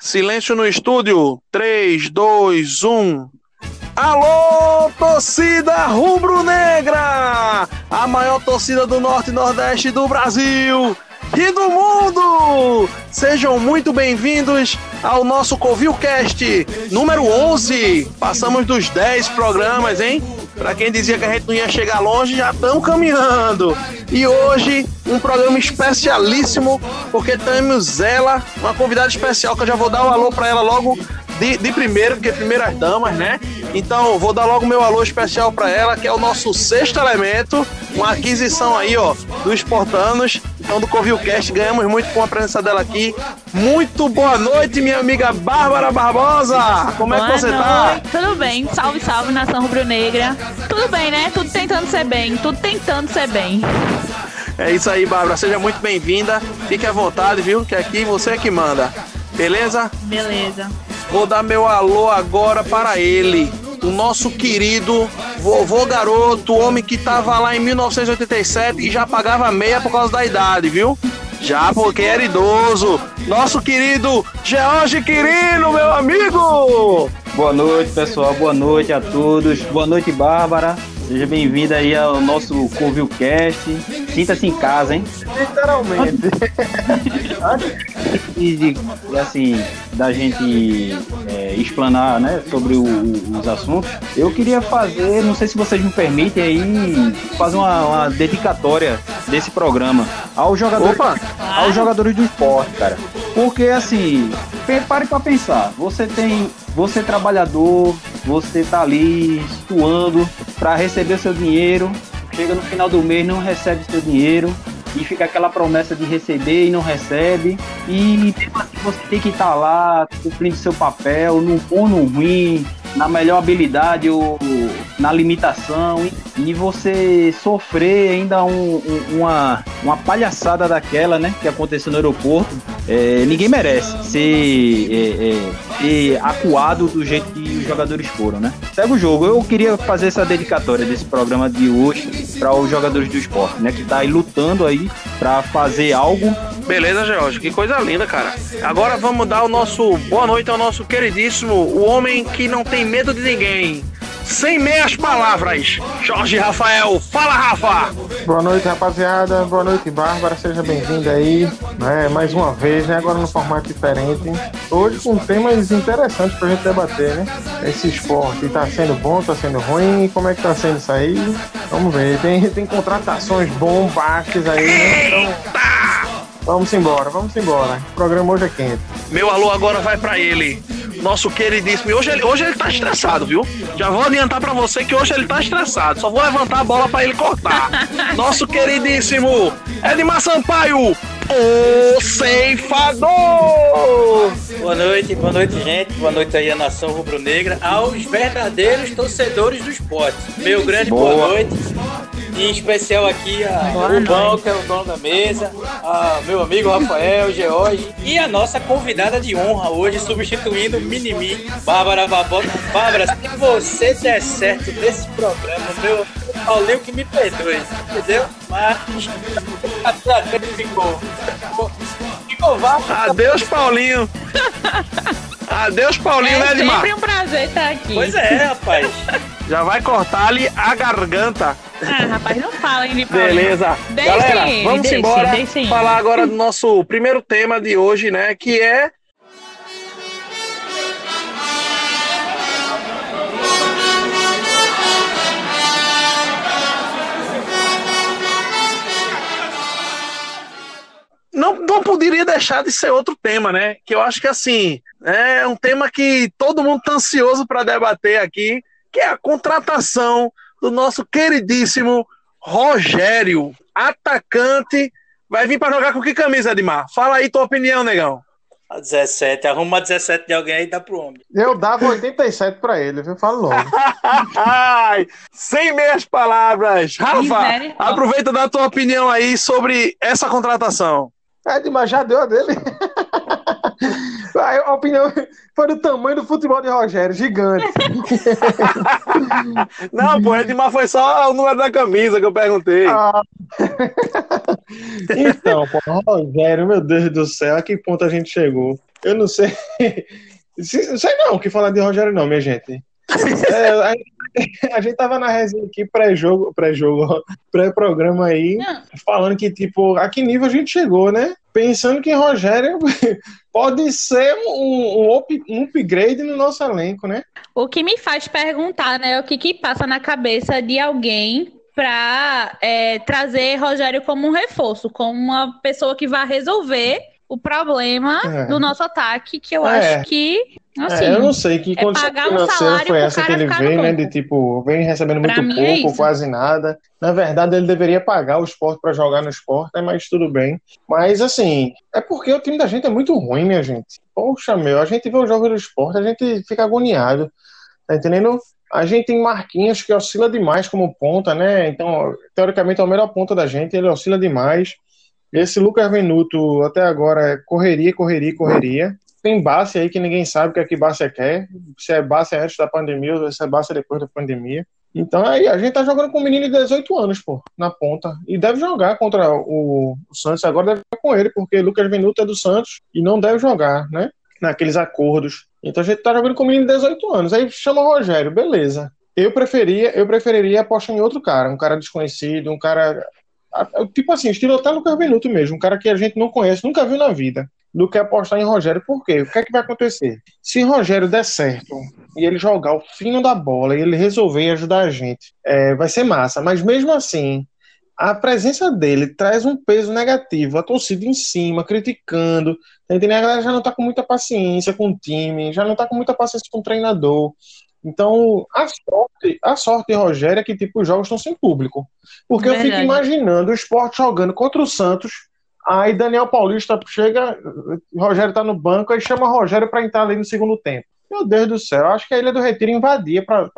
Silêncio no estúdio. 3, 2, 1. Alô, torcida rubro-negra! A maior torcida do Norte e Nordeste do Brasil e do mundo! Sejam muito bem-vindos ao nosso Covilcast número 11. Passamos dos 10 programas, hein? Para quem dizia que a gente não ia chegar longe, já estamos caminhando. E hoje, um programa especialíssimo, porque temos ela, uma convidada especial, que eu já vou dar o um alô para ela logo de, de, primeiro, porque primeiras damas, né? Então, vou dar logo meu alô especial para ela, que é o nosso sexto elemento, uma aquisição aí, ó, dos portanos. Então, do Covilcast, ganhamos muito com a presença dela aqui. Muito boa noite, minha amiga Bárbara Barbosa! Como boa é que você tá? noite. tá? Tudo bem, salve, salve, nação rubro-negra. Tudo bem, né? Tudo tentando ser bem, tudo tentando ser bem. É isso aí, Bárbara. Seja muito bem-vinda. Fique à vontade, viu? Que aqui você é que manda. Beleza? Beleza. Vou dar meu alô agora para ele, o nosso querido vovô garoto, o homem que tava lá em 1987 e já pagava meia por causa da idade, viu? Já porque era idoso. Nosso querido George Quirino, meu amigo! Boa noite, pessoal. Boa noite a todos. Boa noite, Bárbara. Seja bem-vinda aí ao nosso Covilcast. Sinta-se em casa, hein? Literalmente. e, assim, da gente é, explanar né, sobre o, os assuntos, eu queria fazer, não sei se vocês me permitem aí, fazer uma, uma dedicatória desse programa aos jogadores, Opa. aos jogadores do esporte, cara. Porque assim, pare para pensar, você tem, você é trabalhador, você tá ali suando para receber seu dinheiro, chega no final do mês não recebe seu dinheiro, e fica aquela promessa de receber e não recebe. E assim, você tem que estar tá lá cumprindo seu papel, no bom, no ruim, na melhor habilidade ou na limitação. E você sofrer ainda um, um, uma, uma palhaçada daquela, né, que aconteceu no aeroporto, é, ninguém merece ser, é, é, ser acuado do jeito que os jogadores foram, né? Segue o jogo. Eu queria fazer essa dedicatória desse programa de hoje para os jogadores do esporte, né, que tá aí lutando aí para fazer algo Beleza, George, que coisa linda, cara. Agora vamos dar o nosso boa noite ao nosso queridíssimo, o homem que não tem medo de ninguém. Sem meias palavras, Jorge Rafael. Fala, Rafa! Boa noite, rapaziada. Boa noite, Bárbara. Seja bem-vinda aí, né? Mais uma vez, né? Agora no formato diferente. Hoje com temas interessantes pra gente debater, né? Esse esporte tá sendo bom, tá sendo ruim, como é que tá sendo isso aí? Vamos ver. Tem, tem contratações bombásticas aí, né? Então... Vamos embora, vamos embora. O programa hoje é quente. Meu alô agora vai para ele. Nosso queridíssimo. Hoje ele, hoje ele tá estressado, viu? Já vou adiantar para você que hoje ele tá estressado. Só vou levantar a bola para ele cortar. Nosso queridíssimo Edmar Sampaio, o ceifador! Boa noite, boa noite, gente. Boa noite aí a nação rubro-negra, aos verdadeiros torcedores do esporte. Meu grande boa, boa noite. Em especial aqui a Rubão, que é o dono da mesa, a meu amigo Rafael, George e a nossa convidada de honra hoje, substituindo o Minimi, Bárbara Babota. Bárbara, se você der certo nesse programa, meu Paulinho que me perdoe, entendeu? Mas até ficou. Ficou vapo. Adeus, Paulinho. Adeus, Paulinho, é né, Edmar? É sempre um prazer estar aqui. Pois é, rapaz. Já vai cortar-lhe a garganta. Ah, rapaz, não fala, hein, Beleza. Deixe, Galera, vamos deixe, embora deixe. falar agora do nosso primeiro tema de hoje, né? Que é não, não poderia deixar de ser outro tema, né? Que eu acho que assim é um tema que todo mundo está ansioso para debater aqui, que é a contratação do nosso queridíssimo Rogério, atacante. Vai vir para jogar com que camisa, Edmar? Fala aí tua opinião, negão. A 17, arruma uma 17 de alguém aí dá pro homem. Eu dava 87 para ele, viu? Falo logo. Sem meias palavras. Rafa, aproveita da tua opinião aí sobre essa contratação. É, Edmar já deu a dele. A opinião foi do tamanho do futebol de Rogério, gigante. Não, pô, Edmar foi só o número da camisa que eu perguntei. Ah. Então, pô, Rogério, meu Deus do céu, a que ponto a gente chegou? Eu não sei. Não sei não o que falar de Rogério, não, minha gente. É, a, gente tava na resenha aqui pré-jogo, pré-jogo, pré-programa aí, não. falando que, tipo, a que nível a gente chegou, né? Pensando que Rogério pode ser um, um, um upgrade no nosso elenco, né? O que me faz perguntar, né? O que, que passa na cabeça de alguém para é, trazer Rogério como um reforço, como uma pessoa que vai resolver o problema é. do nosso ataque, que eu é. acho que. Assim, é, eu não sei que condição é financeira um foi essa que ele veio, né? De tipo, vem recebendo muito é pouco, quase nada. Na verdade, ele deveria pagar o esporte para jogar no esporte, né, mas tudo bem. Mas assim, é porque o time da gente é muito ruim, minha gente. Poxa, meu, a gente vê o jogo do esporte, a gente fica agoniado. Tá entendendo? A gente tem Marquinhos que oscila demais como ponta, né? Então, teoricamente, é o melhor ponta da gente, ele oscila demais. Esse Lucas Venuto até agora é correria, correria, correria. Tem base aí que ninguém sabe o que é que base quer. Se é base antes da pandemia ou se é base depois da pandemia. Então aí a gente tá jogando com um menino de 18 anos, pô, na ponta. E deve jogar contra o, Santos. Agora deve jogar com ele, porque Lucas Venuto é do Santos e não deve jogar, né? Naqueles acordos. Então a gente tá jogando com um menino de 18 anos. Aí chama o Rogério, beleza. Eu preferia, eu preferiria apostar em outro cara, um cara desconhecido, um cara Tipo assim, estilo até Lucas Venuto mesmo, um cara que a gente não conhece, nunca viu na vida, do que apostar em Rogério. Por quê? O que é que vai acontecer? Se Rogério der certo e ele jogar o fino da bola e ele resolver ajudar a gente, é, vai ser massa. Mas mesmo assim, a presença dele traz um peso negativo, a torcida em cima, criticando, tá? A galera já não tá com muita paciência com o time, já não tá com muita paciência com o treinador. Então, a sorte, a sorte de Rogério é que tipo, os jogos estão sem público. Porque Verdade. eu fico imaginando o esporte jogando contra o Santos, aí Daniel Paulista chega, Rogério tá no banco, aí chama Rogério para entrar ali no segundo tempo. Meu Deus do céu, acho que a Ilha do Retiro invadia para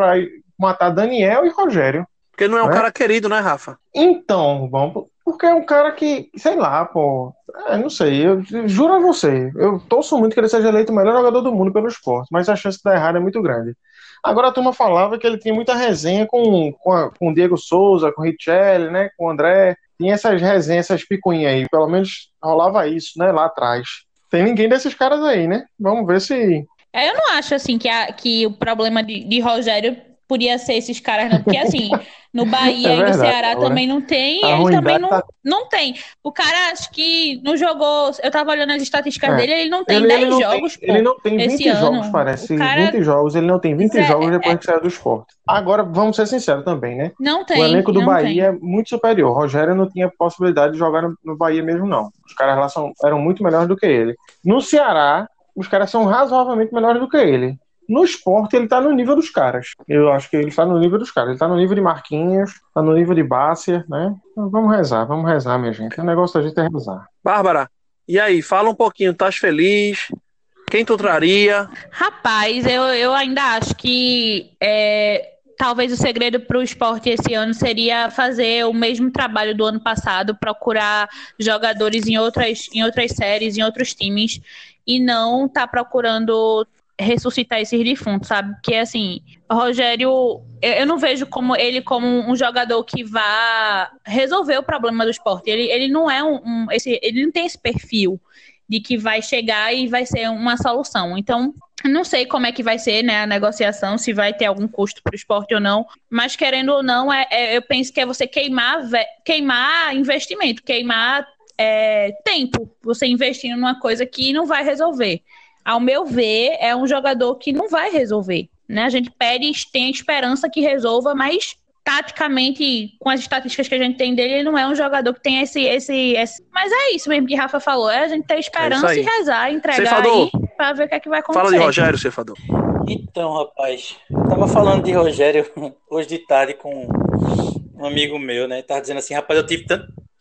matar Daniel e Rogério. Porque não é um né? cara querido, né, Rafa? Então, vamos. Porque é um cara que, sei lá, pô. É, não sei, eu juro a você. Eu torço muito que ele seja eleito o melhor jogador do mundo pelo esporte, mas a chance de dar errado é muito grande. Agora a turma falava que ele tinha muita resenha com, com, a, com o Diego Souza, com o Richelli, né, com o André. Tinha essas resenhas, essas picuinhas aí. Pelo menos rolava isso, né, lá atrás. Tem ninguém desses caras aí, né? Vamos ver se. É, eu não acho assim que, a, que o problema de, de Rogério podia ser esses caras, não. Porque assim, no Bahia é e no Ceará também não tem, ele também não, tá... não tem. O cara, acho que não jogou. Eu tava olhando as estatísticas é. dele, ele não tem ele, 10 ele não jogos. Tem, pô, ele não tem 20 jogos, ano. parece. Cara... 20 jogos, ele não tem 20 é, jogos depois é... que saiu do esporte. Agora, vamos ser sinceros também, né? Não tem. O elenco do Bahia tem. é muito superior. O Rogério não tinha possibilidade de jogar no, no Bahia mesmo, não. Os caras lá são, eram muito melhores do que ele. No Ceará, os caras são razoavelmente melhores do que ele. No esporte, ele tá no nível dos caras. Eu acho que ele tá no nível dos caras. Ele tá no nível de Marquinhos, tá no nível de Bácia, né? Então, vamos rezar, vamos rezar, minha gente. O negócio da gente é rezar. Bárbara, e aí, fala um pouquinho, estás feliz? Quem tu traria? Rapaz, eu, eu ainda acho que é, talvez o segredo para o esporte esse ano seria fazer o mesmo trabalho do ano passado, procurar jogadores em outras, em outras séries, em outros times, e não tá procurando ressuscitar esses defuntos, sabe? Porque assim, Rogério, eu não vejo como ele como um jogador que vá resolver o problema do esporte. Ele, ele não é um, um esse, ele não tem esse perfil de que vai chegar e vai ser uma solução. Então, não sei como é que vai ser né, a negociação, se vai ter algum custo para o esporte ou não, mas querendo ou não, é, é, eu penso que é você queimar, queimar investimento, queimar é, tempo, você investindo numa coisa que não vai resolver ao meu ver, é um jogador que não vai resolver. Né? A gente pede, tem esperança que resolva, mas taticamente, com as estatísticas que a gente tem dele, ele não é um jogador que tem esse. esse, esse... Mas é isso mesmo que Rafa falou: é a gente ter esperança é e rezar, entregar Cefador, aí pra ver o que é que vai acontecer. Fala de Rogério, Cefador. Então, rapaz, eu tava falando de Rogério hoje de tarde com um amigo meu, né? Tava dizendo assim, rapaz, eu tive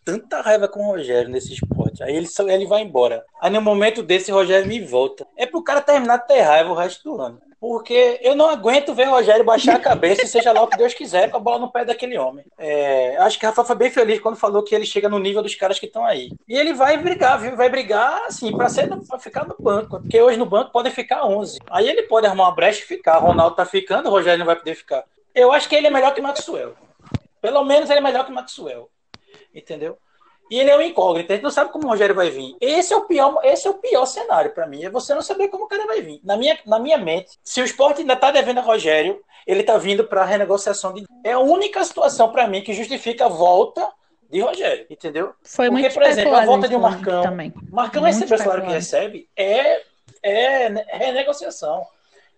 tanta raiva com o Rogério nesse esporte. Aí ele, ele vai embora. Aí no momento desse, Rogério me volta. É pro cara terminar de ter raiva o resto do ano. Porque eu não aguento ver o Rogério baixar a cabeça e seja lá o que Deus quiser com a bola no pé daquele homem. É, acho que o Rafa foi bem feliz quando falou que ele chega no nível dos caras que estão aí. E ele vai brigar, viu? Vai brigar, assim, para ser pra ficar no banco. Porque hoje no banco podem ficar 11. Aí ele pode arrumar uma brecha e ficar. O Ronaldo tá ficando, o Rogério não vai poder ficar. Eu acho que ele é melhor que o Maxwell. Pelo menos ele é melhor que o Maxwell. Entendeu? E ele é um incógnito, a gente não sabe como o Rogério vai vir. Esse é o pior, esse é o pior cenário para mim, é você não saber como o cara vai vir. Na minha, na minha mente, se o esporte ainda está devendo a Rogério, ele está vindo para renegociação de. É a única situação para mim que justifica a volta de Rogério, entendeu? Foi Porque, muito por exemplo, a volta de um Marcão. Também. Marcão recebe o salário que recebe, é, é renegociação.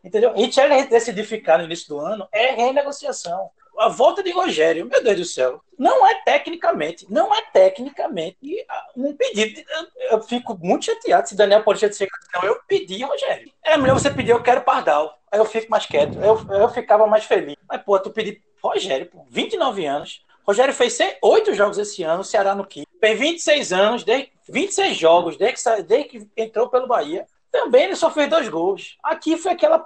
Entendeu? E ele decidir ficar no início do ano, é renegociação a volta de Rogério, meu Deus do céu, não é tecnicamente, não é tecnicamente um pedido. Eu, fico muito chateado se Daniel disser que não, eu pedi Rogério. É melhor você pedir, eu quero Pardal. Aí eu fico mais quieto, eu, eu ficava mais feliz. Mas, pô, tu pedir Rogério, pô, 29 anos. Rogério fez oito jogos esse ano, Ceará no Quim. Tem 26 anos, desde, 26 jogos, desde que, desde que entrou pelo Bahia. Também ele só fez dois gols. Aqui foi aquela,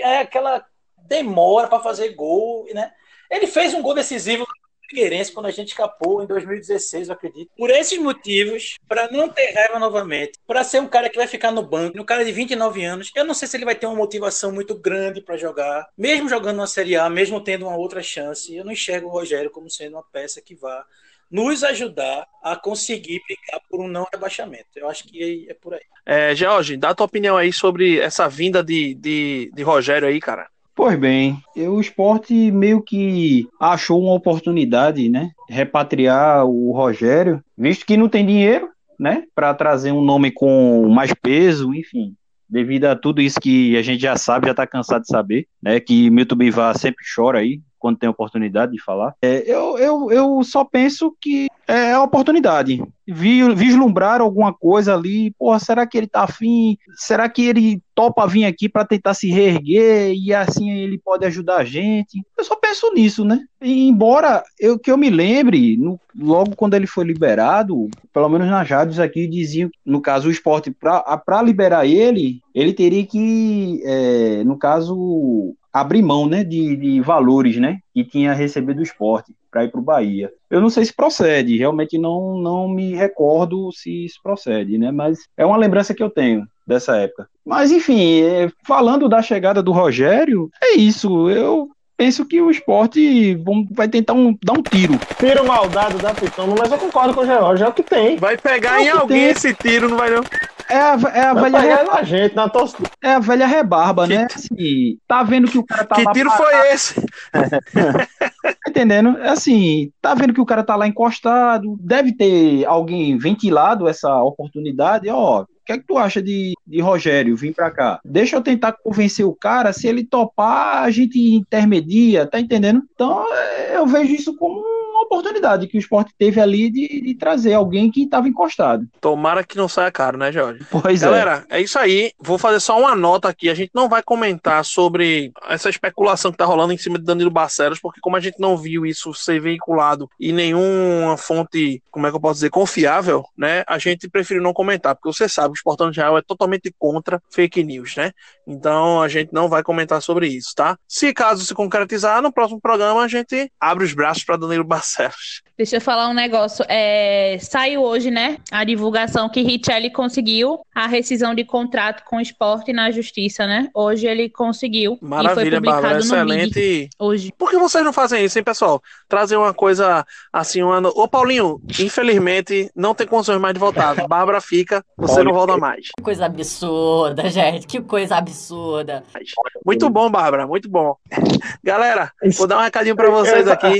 é, aquela demora para fazer gol, né? Ele fez um gol decisivo no Figueirense quando a gente escapou em 2016, eu acredito. Por esses motivos, para não ter raiva novamente, para ser um cara que vai ficar no banco, um cara de 29 anos, eu não sei se ele vai ter uma motivação muito grande para jogar, mesmo jogando na Série A, mesmo tendo uma outra chance. Eu não enxergo o Rogério como sendo uma peça que vá nos ajudar a conseguir brigar por um não rebaixamento. Eu acho que é por aí. É, George, dá a tua opinião aí sobre essa vinda de, de, de Rogério aí, cara. Pois bem, o esporte meio que achou uma oportunidade, né? Repatriar o Rogério, visto que não tem dinheiro, né? Para trazer um nome com mais peso, enfim. Devido a tudo isso que a gente já sabe, já está cansado de saber, né? Que Milton Bivar sempre chora aí, quando tem oportunidade de falar. É, eu, eu, eu só penso que é a oportunidade. Vi, vislumbrar alguma coisa ali, porra, será que ele tá afim? Será que ele topa vir aqui para tentar se reerguer e assim ele pode ajudar a gente? Eu só penso nisso, né? E, embora eu que eu me lembre, no, logo quando ele foi liberado, pelo menos nas rádios aqui diziam, no caso o esporte, para liberar ele, ele teria que, é, no caso, abrir mão né, de, de valores né, que tinha recebido do esporte para ir para o Bahia. Eu não sei se procede, realmente não, não me recordo se isso procede, né? Mas é uma lembrança que eu tenho dessa época. Mas enfim, é, falando da chegada do Rogério, é isso. Eu penso que o esporte vai tentar um, dar um tiro. Tiro maldado da Pitão, mas eu concordo com o George, é o que tem. Vai pegar é em alguém tem. esse tiro, não vai não. É a, é a velha. Re... Na gente, na torcida. É a velha rebarba, que... né? Assim, tá vendo que o cara tá que lá. Que tiro parado. foi esse? tá entendendo? É assim, tá vendo que o cara tá lá encostado. Deve ter alguém ventilado essa oportunidade. Ó, que é que tu acha de, de Rogério vir para cá? Deixa eu tentar convencer o cara. Se ele topar, a gente intermedia, tá entendendo? Então, eu vejo isso como oportunidade que o esporte teve ali de, de trazer alguém que estava encostado. Tomara que não saia caro, né, Jorge? Pois Galera, é. Galera, é isso aí. Vou fazer só uma nota aqui. A gente não vai comentar sobre essa especulação que tá rolando em cima de Danilo Barcelos, porque como a gente não viu isso ser veiculado em nenhuma fonte, como é que eu posso dizer, confiável, né? A gente preferiu não comentar, porque você sabe, o Esportão Real é totalmente contra fake news, né? Então a gente não vai comentar sobre isso, tá? Se caso se concretizar, no próximo programa a gente abre os braços para Danilo Barcelos. Deixa eu falar um negócio. É, saiu hoje, né? A divulgação que Richelli conseguiu a rescisão de contrato com o esporte na justiça, né? Hoje ele conseguiu. Maravilha, e foi publicado Bárbara, excelente. hoje. Por que vocês não fazem isso, hein, pessoal? Trazer uma coisa assim, uma... Ô, Paulinho, infelizmente, não tem condições mais de voltar. Bárbara fica, você não volta mais. Que coisa absurda, gente. Que coisa absurda. Muito bom, Bárbara, muito bom. Galera, vou dar um recadinho pra vocês aqui.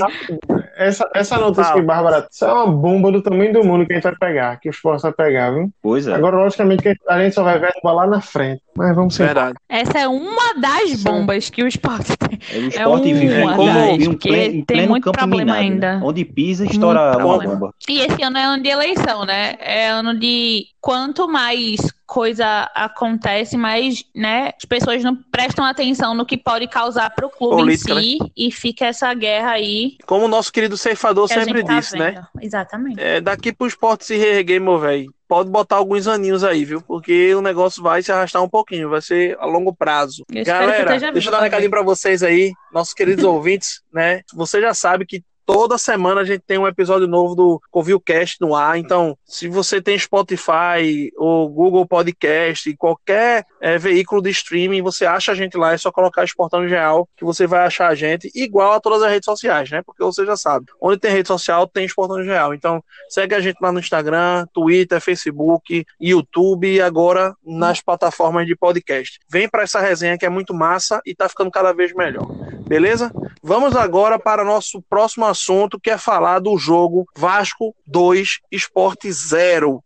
Essa, essa notícia que Bárbara, isso é uma bomba do tamanho do mundo que a gente vai pegar, que o esporte vai pegar, viu? Pois é. Agora, logicamente, a gente só vai ver a bomba lá na frente. Mas vamos ser. Verdade. Essa é uma das bombas que o esporte tem. É, o esporte é vive uma como das, um pleno, tem muito problema minado, ainda. Né? Onde pisa, estoura uma bomba. E esse ano é ano de eleição, né? É ano de quanto mais coisa acontece, mais né, as pessoas não prestam atenção no que pode causar para o clube Política, em si e fica essa guerra aí. Como o nosso querido ceifador que sempre tá disse, né? vendo. Exatamente. É, daqui pro esporte se reerguer, meu velho, pode botar alguns aninhos aí, viu? Porque o negócio vai se arrastar um pouquinho, vai ser a longo prazo. Eu Galera, deixa eu dar um recadinho pra vocês aí, nossos queridos ouvintes, né? Você já sabe que toda semana a gente tem um episódio novo do CovilCast no ar, então se você tem Spotify ou Google Podcast, qualquer é, veículo de streaming, você acha a gente lá, é só colocar Esportando Geral que você vai achar a gente, igual a todas as redes sociais, né? Porque você já sabe, onde tem rede social tem Esportando Geral, então segue a gente lá no Instagram, Twitter, Facebook, YouTube e agora nas plataformas de podcast. Vem para essa resenha que é muito massa e tá ficando cada vez melhor. Beleza? Vamos agora para nosso próximo assunto, que é falar do jogo Vasco 2 Esporte 0.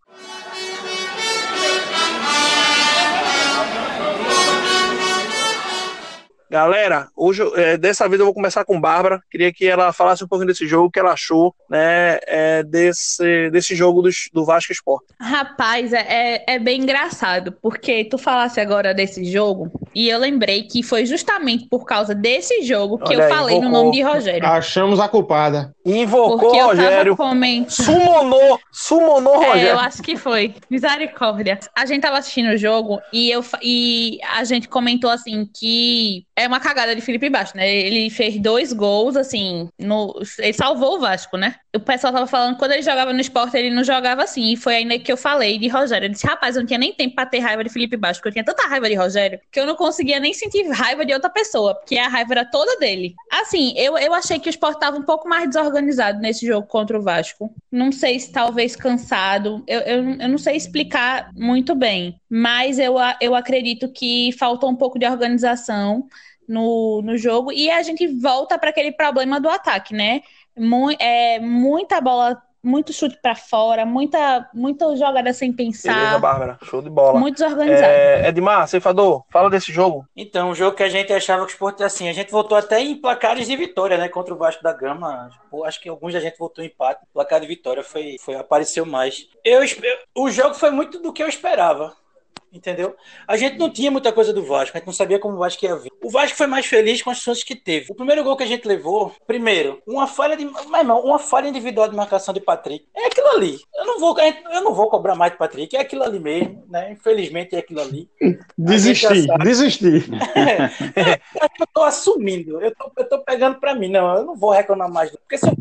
Galera, hoje, é, dessa vez eu vou começar com Bárbara. Queria que ela falasse um pouquinho desse jogo, o que ela achou, né, é, desse, desse jogo do, do Vasco Esporte. Rapaz, é, é, é bem engraçado, porque tu falasse agora desse jogo, e eu lembrei que foi justamente por causa desse jogo que Olha eu aí, falei no invocou. nome de Rogério. Achamos a culpada. Invocou Porque eu Rogério, tava comentando. sumonou, sumonou É, Rogério. eu acho que foi. Misericórdia. A gente tava assistindo o jogo e, eu, e a gente comentou assim que é uma cagada de Felipe Baixo, né? Ele fez dois gols, assim, no, ele salvou o Vasco, né? O pessoal tava falando que quando ele jogava no esporte, ele não jogava assim. E foi ainda que eu falei de Rogério. Eu disse, rapaz, eu não tinha nem tempo pra ter raiva de Felipe Baixo, porque eu tinha tanta raiva de Rogério que eu não conseguia nem sentir raiva de outra pessoa, porque a raiva era toda dele. Assim, eu, eu achei que o esporte tava um pouco mais desorganizado nesse jogo contra o Vasco. Não sei se talvez cansado. Eu, eu, eu não sei explicar muito bem, mas eu, eu acredito que faltou um pouco de organização no, no jogo e a gente volta para aquele problema do ataque, né? Mu- é, muita bola, muito chute para fora, muita, muita jogada sem Beleza, pensar, Bárbara, show de bola. muito desorganizado. É, Edmar, ceifador, fala desse jogo. Então, o jogo que a gente achava que o esporte assim, a gente voltou até em placares de vitória, né? Contra o Vasco da Gama. Pô, acho que alguns da gente voltou em empate. Placar de vitória foi, foi apareceu mais. Eu, espe- o jogo foi muito do que eu esperava. Entendeu? A gente não tinha muita coisa do Vasco, a gente não sabia como o Vasco ia vir. O Vasco foi mais feliz com as chances que teve. O primeiro gol que a gente levou, primeiro, uma falha de. Mas, irmão, uma falha individual de marcação de Patrick. É aquilo ali. Eu não vou, eu não vou cobrar mais de Patrick, é aquilo ali mesmo, né? Infelizmente é aquilo ali. Desistir, já sabe. desistir. É, eu tô assumindo. Eu tô, eu tô pegando pra mim. Não, eu não vou reclamar mais. Porque se eu,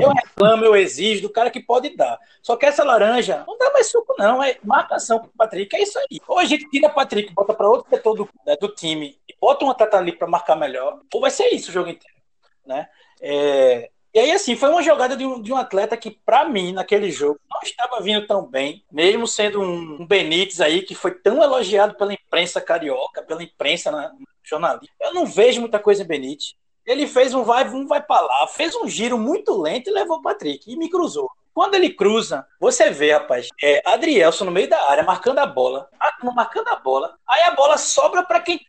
eu reclamo, eu exijo do cara que pode dar. Só que essa laranja não dá mais suco, não. É marcação pro Patrick. É isso aí. Ou a gente tira Patrick, bota pra outro setor do, né, do time e bota um atleta ali pra marcar melhor. Ou vai ser isso o jogo inteiro. Né? É, e aí, assim, foi uma jogada de um, de um atleta que, pra mim, naquele jogo, não estava vindo tão bem, mesmo sendo um, um Benítez aí, que foi tão elogiado pela imprensa carioca, pela imprensa na, jornalista. Eu não vejo muita coisa em Benítez. Ele fez um vai, um vai pra lá, fez um giro muito lento e levou o Patrick e me cruzou. Quando ele cruza, você vê, rapaz, é, Adrielson no meio da área, marcando a bola, ah, marcando a bola, aí a bola sobra para quem.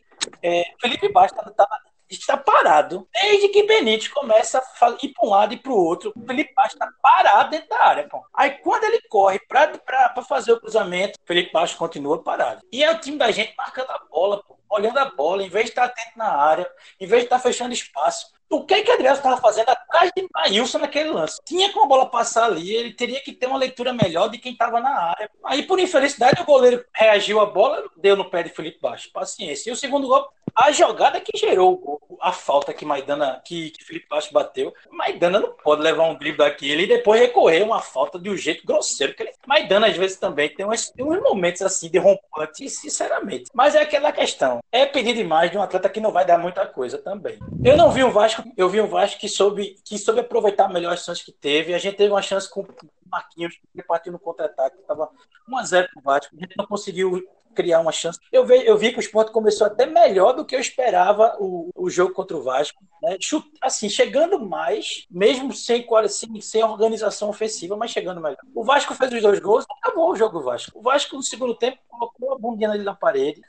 É, Felipe Bastos tá, tá, está parado. Desde que Benítez começa a ir para um lado e para o outro, Felipe Bastos está parado dentro da área. Pô. Aí quando ele corre para fazer o cruzamento, Felipe Bastos continua parado. E é o time da gente marcando a bola, pô, olhando a bola, em vez de estar atento na área, em vez de estar fechando espaço. O que que Adriano estava fazendo atrás de Maílson naquele lance? Tinha como a bola passar ali, ele teria que ter uma leitura melhor de quem estava na área. Aí, por infelicidade, o goleiro reagiu à bola, deu no pé de Felipe Baixo. Paciência. E o segundo gol, a jogada que gerou a falta que Maidana, que, que Felipe Baixo bateu. Maidana não pode levar um drible daquele e depois recorrer uma falta de um jeito grosseiro. Que ele... Maidana, às vezes, também tem, umas, tem uns momentos assim de rompante, sinceramente. Mas é aquela questão. É pedir demais de um atleta que não vai dar muita coisa também. Eu não vi um Vasco, eu vi um Vasco que soube, que soube aproveitar melhor as chances que teve. A gente teve uma chance com o Marquinhos, que partiu no contra-ataque, estava 1x0 pro Vasco. A gente não conseguiu criar uma chance. Eu vi, eu vi que o Sport começou até melhor do que eu esperava o, o jogo contra o Vasco. Né? Chut- Assim, chegando mais, mesmo sem, sem, sem organização ofensiva, mas chegando melhor. O Vasco fez os dois gols, acabou o jogo do Vasco. O Vasco, no segundo tempo, colocou a bundinha ali na parede,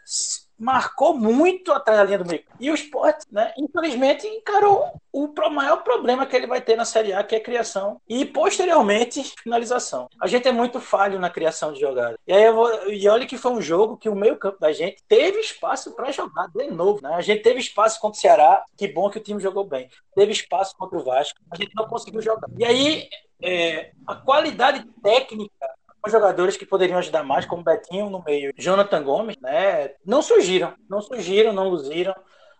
marcou muito atrás da linha do meio. E o Sport, né, infelizmente, encarou o maior problema que ele vai ter na Série A, que é criação e posteriormente finalização. A gente é muito falho na criação de jogada. E aí vou, e olha que foi um jogo que o meio-campo da gente teve espaço para jogar de novo, né? A gente teve espaço contra o Ceará, que bom que o time jogou bem. Teve espaço contra o Vasco, a gente não conseguiu jogar. E aí é, a qualidade técnica jogadores que poderiam ajudar mais, como Betinho no meio, Jonathan Gomes, né, não surgiram, não surgiram, não luziram.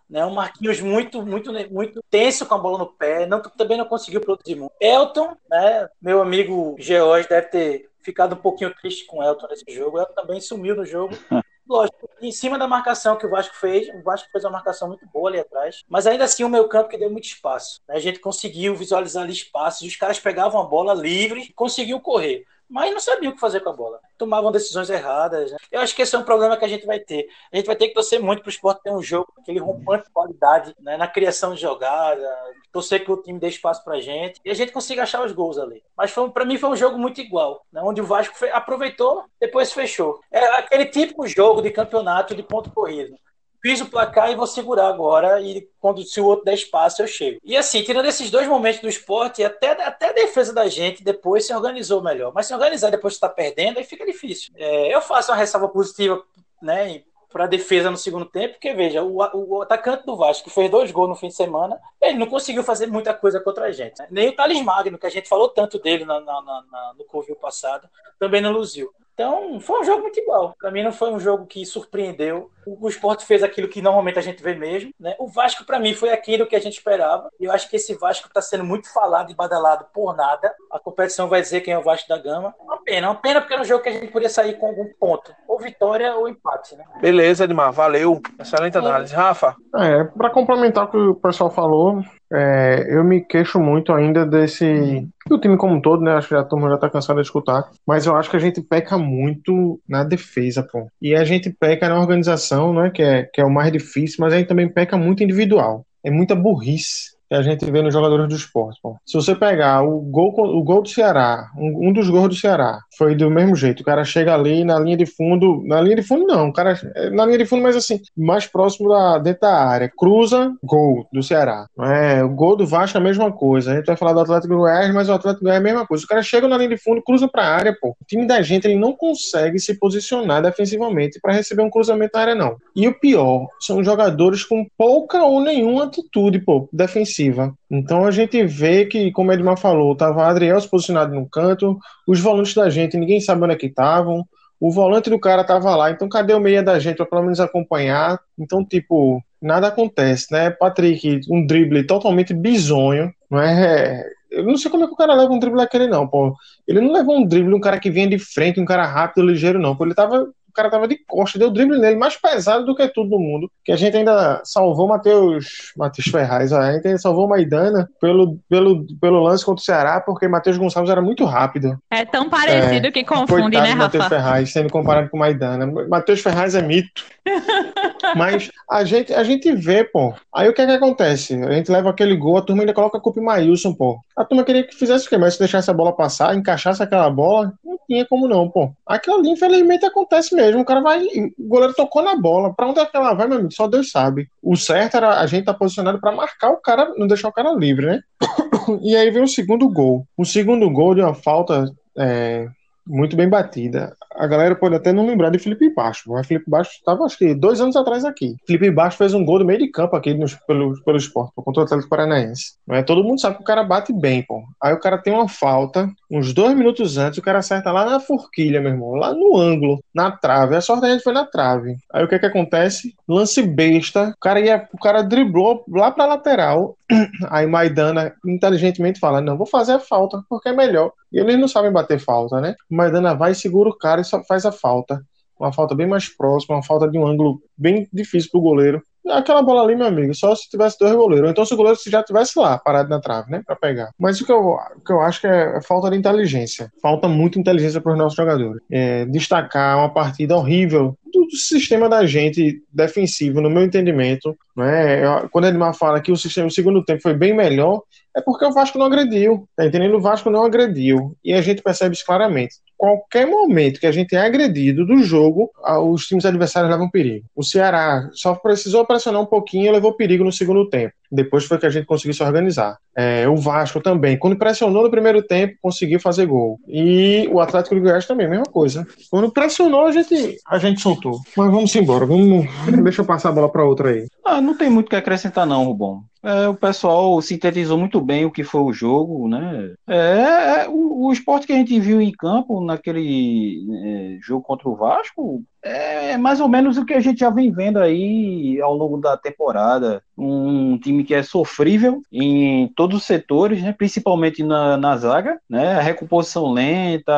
Né, o Marquinhos muito, muito, muito tenso com a bola no pé, não, também não conseguiu produzir muito. Elton, né, meu amigo George deve ter ficado um pouquinho triste com o Elton nesse jogo. Elton também sumiu no jogo. Lógico, em cima da marcação que o Vasco fez, o Vasco fez uma marcação muito boa ali atrás, mas ainda assim o meu campo que deu muito espaço. Né? A gente conseguiu visualizar ali espaços, os caras pegavam a bola livre e conseguiam correr mas não sabia o que fazer com a bola. Tomavam decisões erradas. Né? Eu acho que esse é um problema que a gente vai ter. A gente vai ter que torcer muito para o esporte ter um jogo, aquele rompante de qualidade né? na criação de jogada, torcer que o time dê espaço para a gente e a gente consiga achar os gols ali. Mas para mim foi um jogo muito igual, né? onde o Vasco aproveitou, depois fechou. É aquele típico jogo de campeonato de ponto corrido fiz o placar e vou segurar agora. E quando se o outro der espaço, eu chego. E assim, tirando esses dois momentos do esporte, até, até a defesa da gente depois se organizou melhor. Mas se organizar depois que está perdendo, aí fica difícil. É, eu faço uma ressalva positiva, né? para defesa no segundo tempo, porque veja, o, o, atacante do Vasco, que fez dois gols no fim de semana, ele não conseguiu fazer muita coisa contra a gente. Né? Nem o Thales Magno, que a gente falou tanto dele na, na, na, no Covil passado, também não luziu. Então, foi um jogo muito igual. Para mim, não foi um jogo que surpreendeu. O, o esporte fez aquilo que normalmente a gente vê mesmo. Né? O Vasco, para mim, foi aquilo que a gente esperava. E eu acho que esse Vasco está sendo muito falado e badalado por nada. A competição vai dizer quem é o Vasco da Gama. Uma pena, uma pena porque era um jogo que a gente podia sair com algum ponto. Ou vitória ou empate. Né? Beleza, Edmar. Valeu. Excelente análise. Rafa? É, para complementar o que o pessoal falou, é, eu me queixo muito ainda desse. O time como um todo, né? Acho que a turma já tá cansada de escutar. Mas eu acho que a gente peca muito na defesa, pô. E a gente peca na organização, né? Que é, que é o mais difícil, mas a gente também peca muito individual. É muita burrice que a gente vê nos jogadores do esporte. Bom, se você pegar o gol, o gol do Ceará, um, um, dos gols do Ceará, foi do mesmo jeito. O cara chega ali na linha de fundo, na linha de fundo não, o cara é, na linha de fundo, mas assim, mais próximo da dentro da área, cruza, gol do Ceará. É, o gol do Vasco é a mesma coisa. A gente vai falar do Atlético Goiás, mas o Atlético Goiás é a mesma coisa. O cara chega na linha de fundo, cruza para a área, pô. O time da gente ele não consegue se posicionar defensivamente para receber um cruzamento na área não. E o pior, são jogadores com pouca ou nenhuma atitude, pô, defensiva ofensiva. Então a gente vê que, como Edmar falou, estava Adriel se posicionado no canto, os volantes da gente, ninguém sabe onde é que estavam, o volante do cara estava lá, então cadê o meia da gente para pelo menos acompanhar? Então, tipo, nada acontece, né? Patrick, um drible totalmente bizonho, não é? Eu não sei como é que o cara leva um drible daquele, não, pô. Ele não levou um drible um cara que vinha de frente, um cara rápido, ligeiro, não. Pô, ele tava cara tava de costa, deu drible nele, mais pesado do que tudo do mundo. Que a gente ainda salvou o Matheus Matheus Ferraz, a gente ainda salvou Maidana pelo, pelo, pelo lance contra o Ceará, porque Matheus Gonçalves era muito rápido. É tão parecido é, que confunde, né, Rafa? Matheus Ferraz, sendo comparado com o Maidana. Matheus Ferraz é mito. Mas a gente, a gente vê, pô. Aí o que é que acontece? A gente leva aquele gol, a turma ainda coloca a culpa em Maílson, pô. A turma queria que fizesse o quê? Mas se deixasse a bola passar, encaixasse aquela bola, não tinha como não, pô. Aquilo ali, infelizmente, acontece mesmo. O cara vai. O goleiro tocou na bola. Pra onde é que ela vai, meu amigo? Só Deus sabe. O certo era a gente estar tá posicionado para marcar o cara, não deixar o cara livre, né? e aí vem o segundo gol. O segundo gol de uma falta. É, muito bem batida. A galera pode até não lembrar de Felipe Baixo, mas Felipe Baixo estava, acho que, dois anos atrás aqui. Felipe Baixo fez um gol do meio de campo aqui no, pelo, pelo esporte, contra o Atlético Paranaense. Não é? Todo mundo sabe que o cara bate bem, pô. Aí o cara tem uma falta, uns dois minutos antes, o cara acerta lá na forquilha, meu irmão, lá no ângulo, na trave. A sorte da gente foi na trave. Aí o que é que acontece? Lance besta, o cara, ia, o cara driblou lá pra lateral. Aí Maidana inteligentemente fala: Não, vou fazer a falta, porque é melhor. E eles não sabem bater falta, né? Maidana vai, segura o cara e só faz a falta. Uma falta bem mais próxima, uma falta de um ângulo bem difícil pro goleiro. Aquela bola ali, meu amigo, só se tivesse dois goleiros. Ou então se o goleiro já tivesse lá, parado na trave, né? Pra pegar. Mas o que eu, o que eu acho que é, é falta de inteligência. Falta muita inteligência para os nossos jogadores. É, destacar uma partida horrível do, do, sistema da gente defensivo, no meu entendimento. Né? Quando Edmar fala que o sistema o segundo tempo foi bem melhor, é porque o Vasco não agrediu. Tá entendendo? O Vasco não agrediu. E a gente percebe isso claramente. Qualquer momento que a gente é agredido do jogo, os times adversários levam perigo. O Ceará só precisou pressionar um pouquinho e levou perigo no segundo tempo. Depois foi que a gente conseguiu se organizar. É, o Vasco também, quando pressionou no primeiro tempo, conseguiu fazer gol. E o Atlético do Goiás também, mesma coisa. Quando pressionou, a gente, a gente soltou. Mas vamos embora, vamos, deixa eu passar a bola para outra aí. Ah, não tem muito o que acrescentar não, Rubão. É, o pessoal sintetizou muito bem o que foi o jogo, né? É, é o, o, esporte que a gente viu em campo naquele é, jogo contra o Vasco é mais ou menos o que a gente já vem vendo aí ao longo da temporada. Um time que é sofrível em todos os setores, né? principalmente na, na zaga, né? recomposição lenta,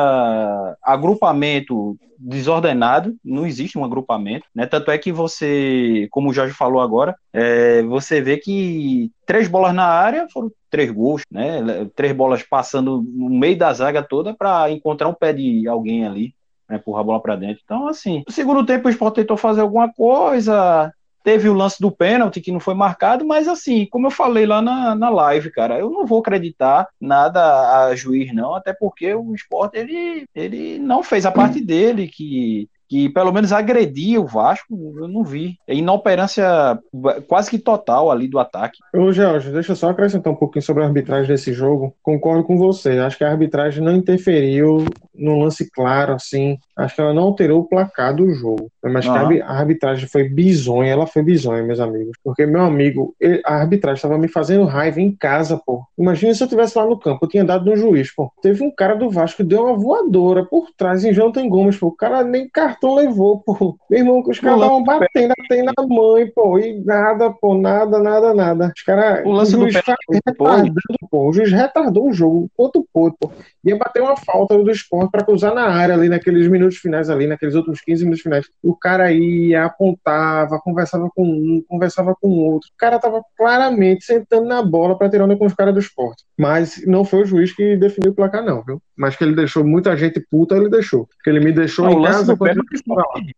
agrupamento desordenado, não existe um agrupamento, né? Tanto é que você, como o Jorge falou agora, é, você vê que três bolas na área foram três gols, né? Três bolas passando no meio da zaga toda para encontrar um pé de alguém ali né, empurrar a bola para dentro. Então, assim, no segundo tempo o Sport tentou fazer alguma coisa, teve o lance do pênalti que não foi marcado, mas assim, como eu falei lá na, na live, cara, eu não vou acreditar nada a juiz, não, até porque o esporte ele, ele não fez a parte dele, que que pelo menos agredia o Vasco, eu não vi. É inoperância quase que total ali do ataque. Ô, Jorge, deixa eu só acrescentar um pouquinho sobre a arbitragem desse jogo. Concordo com você. Acho que a arbitragem não interferiu no lance claro, assim. Acho que ela não alterou o placar do jogo. Mas uhum. que a arbitragem foi bizonha, ela foi bizonha, meus amigos. Porque, meu amigo, a arbitragem estava me fazendo raiva em casa, pô. Imagina se eu tivesse lá no campo, eu tinha dado no juiz, pô. Teve um cara do Vasco que deu uma voadora por trás em Jonathan Gomes, pô. O cara nem cartão levou, pô. Meu irmão, os caras estavam batendo, batendo na mãe, pô. E nada, pô, nada, nada, nada. Os caras. O lance o juiz do retardando, pô. O juiz retardou o jogo, quanto pôde, pô. Ia bater uma falta do esporte para cruzar na área ali naqueles minutos finais ali, naqueles outros 15 minutos finais. O cara ia, apontava, conversava com um, conversava com outro. O cara tava claramente sentando na bola para tirar onda com os caras do esporte. Mas não foi o juiz que definiu o placar, não, viu? Mas que ele deixou muita gente puta, ele deixou. Que ele me deixou não, em casa.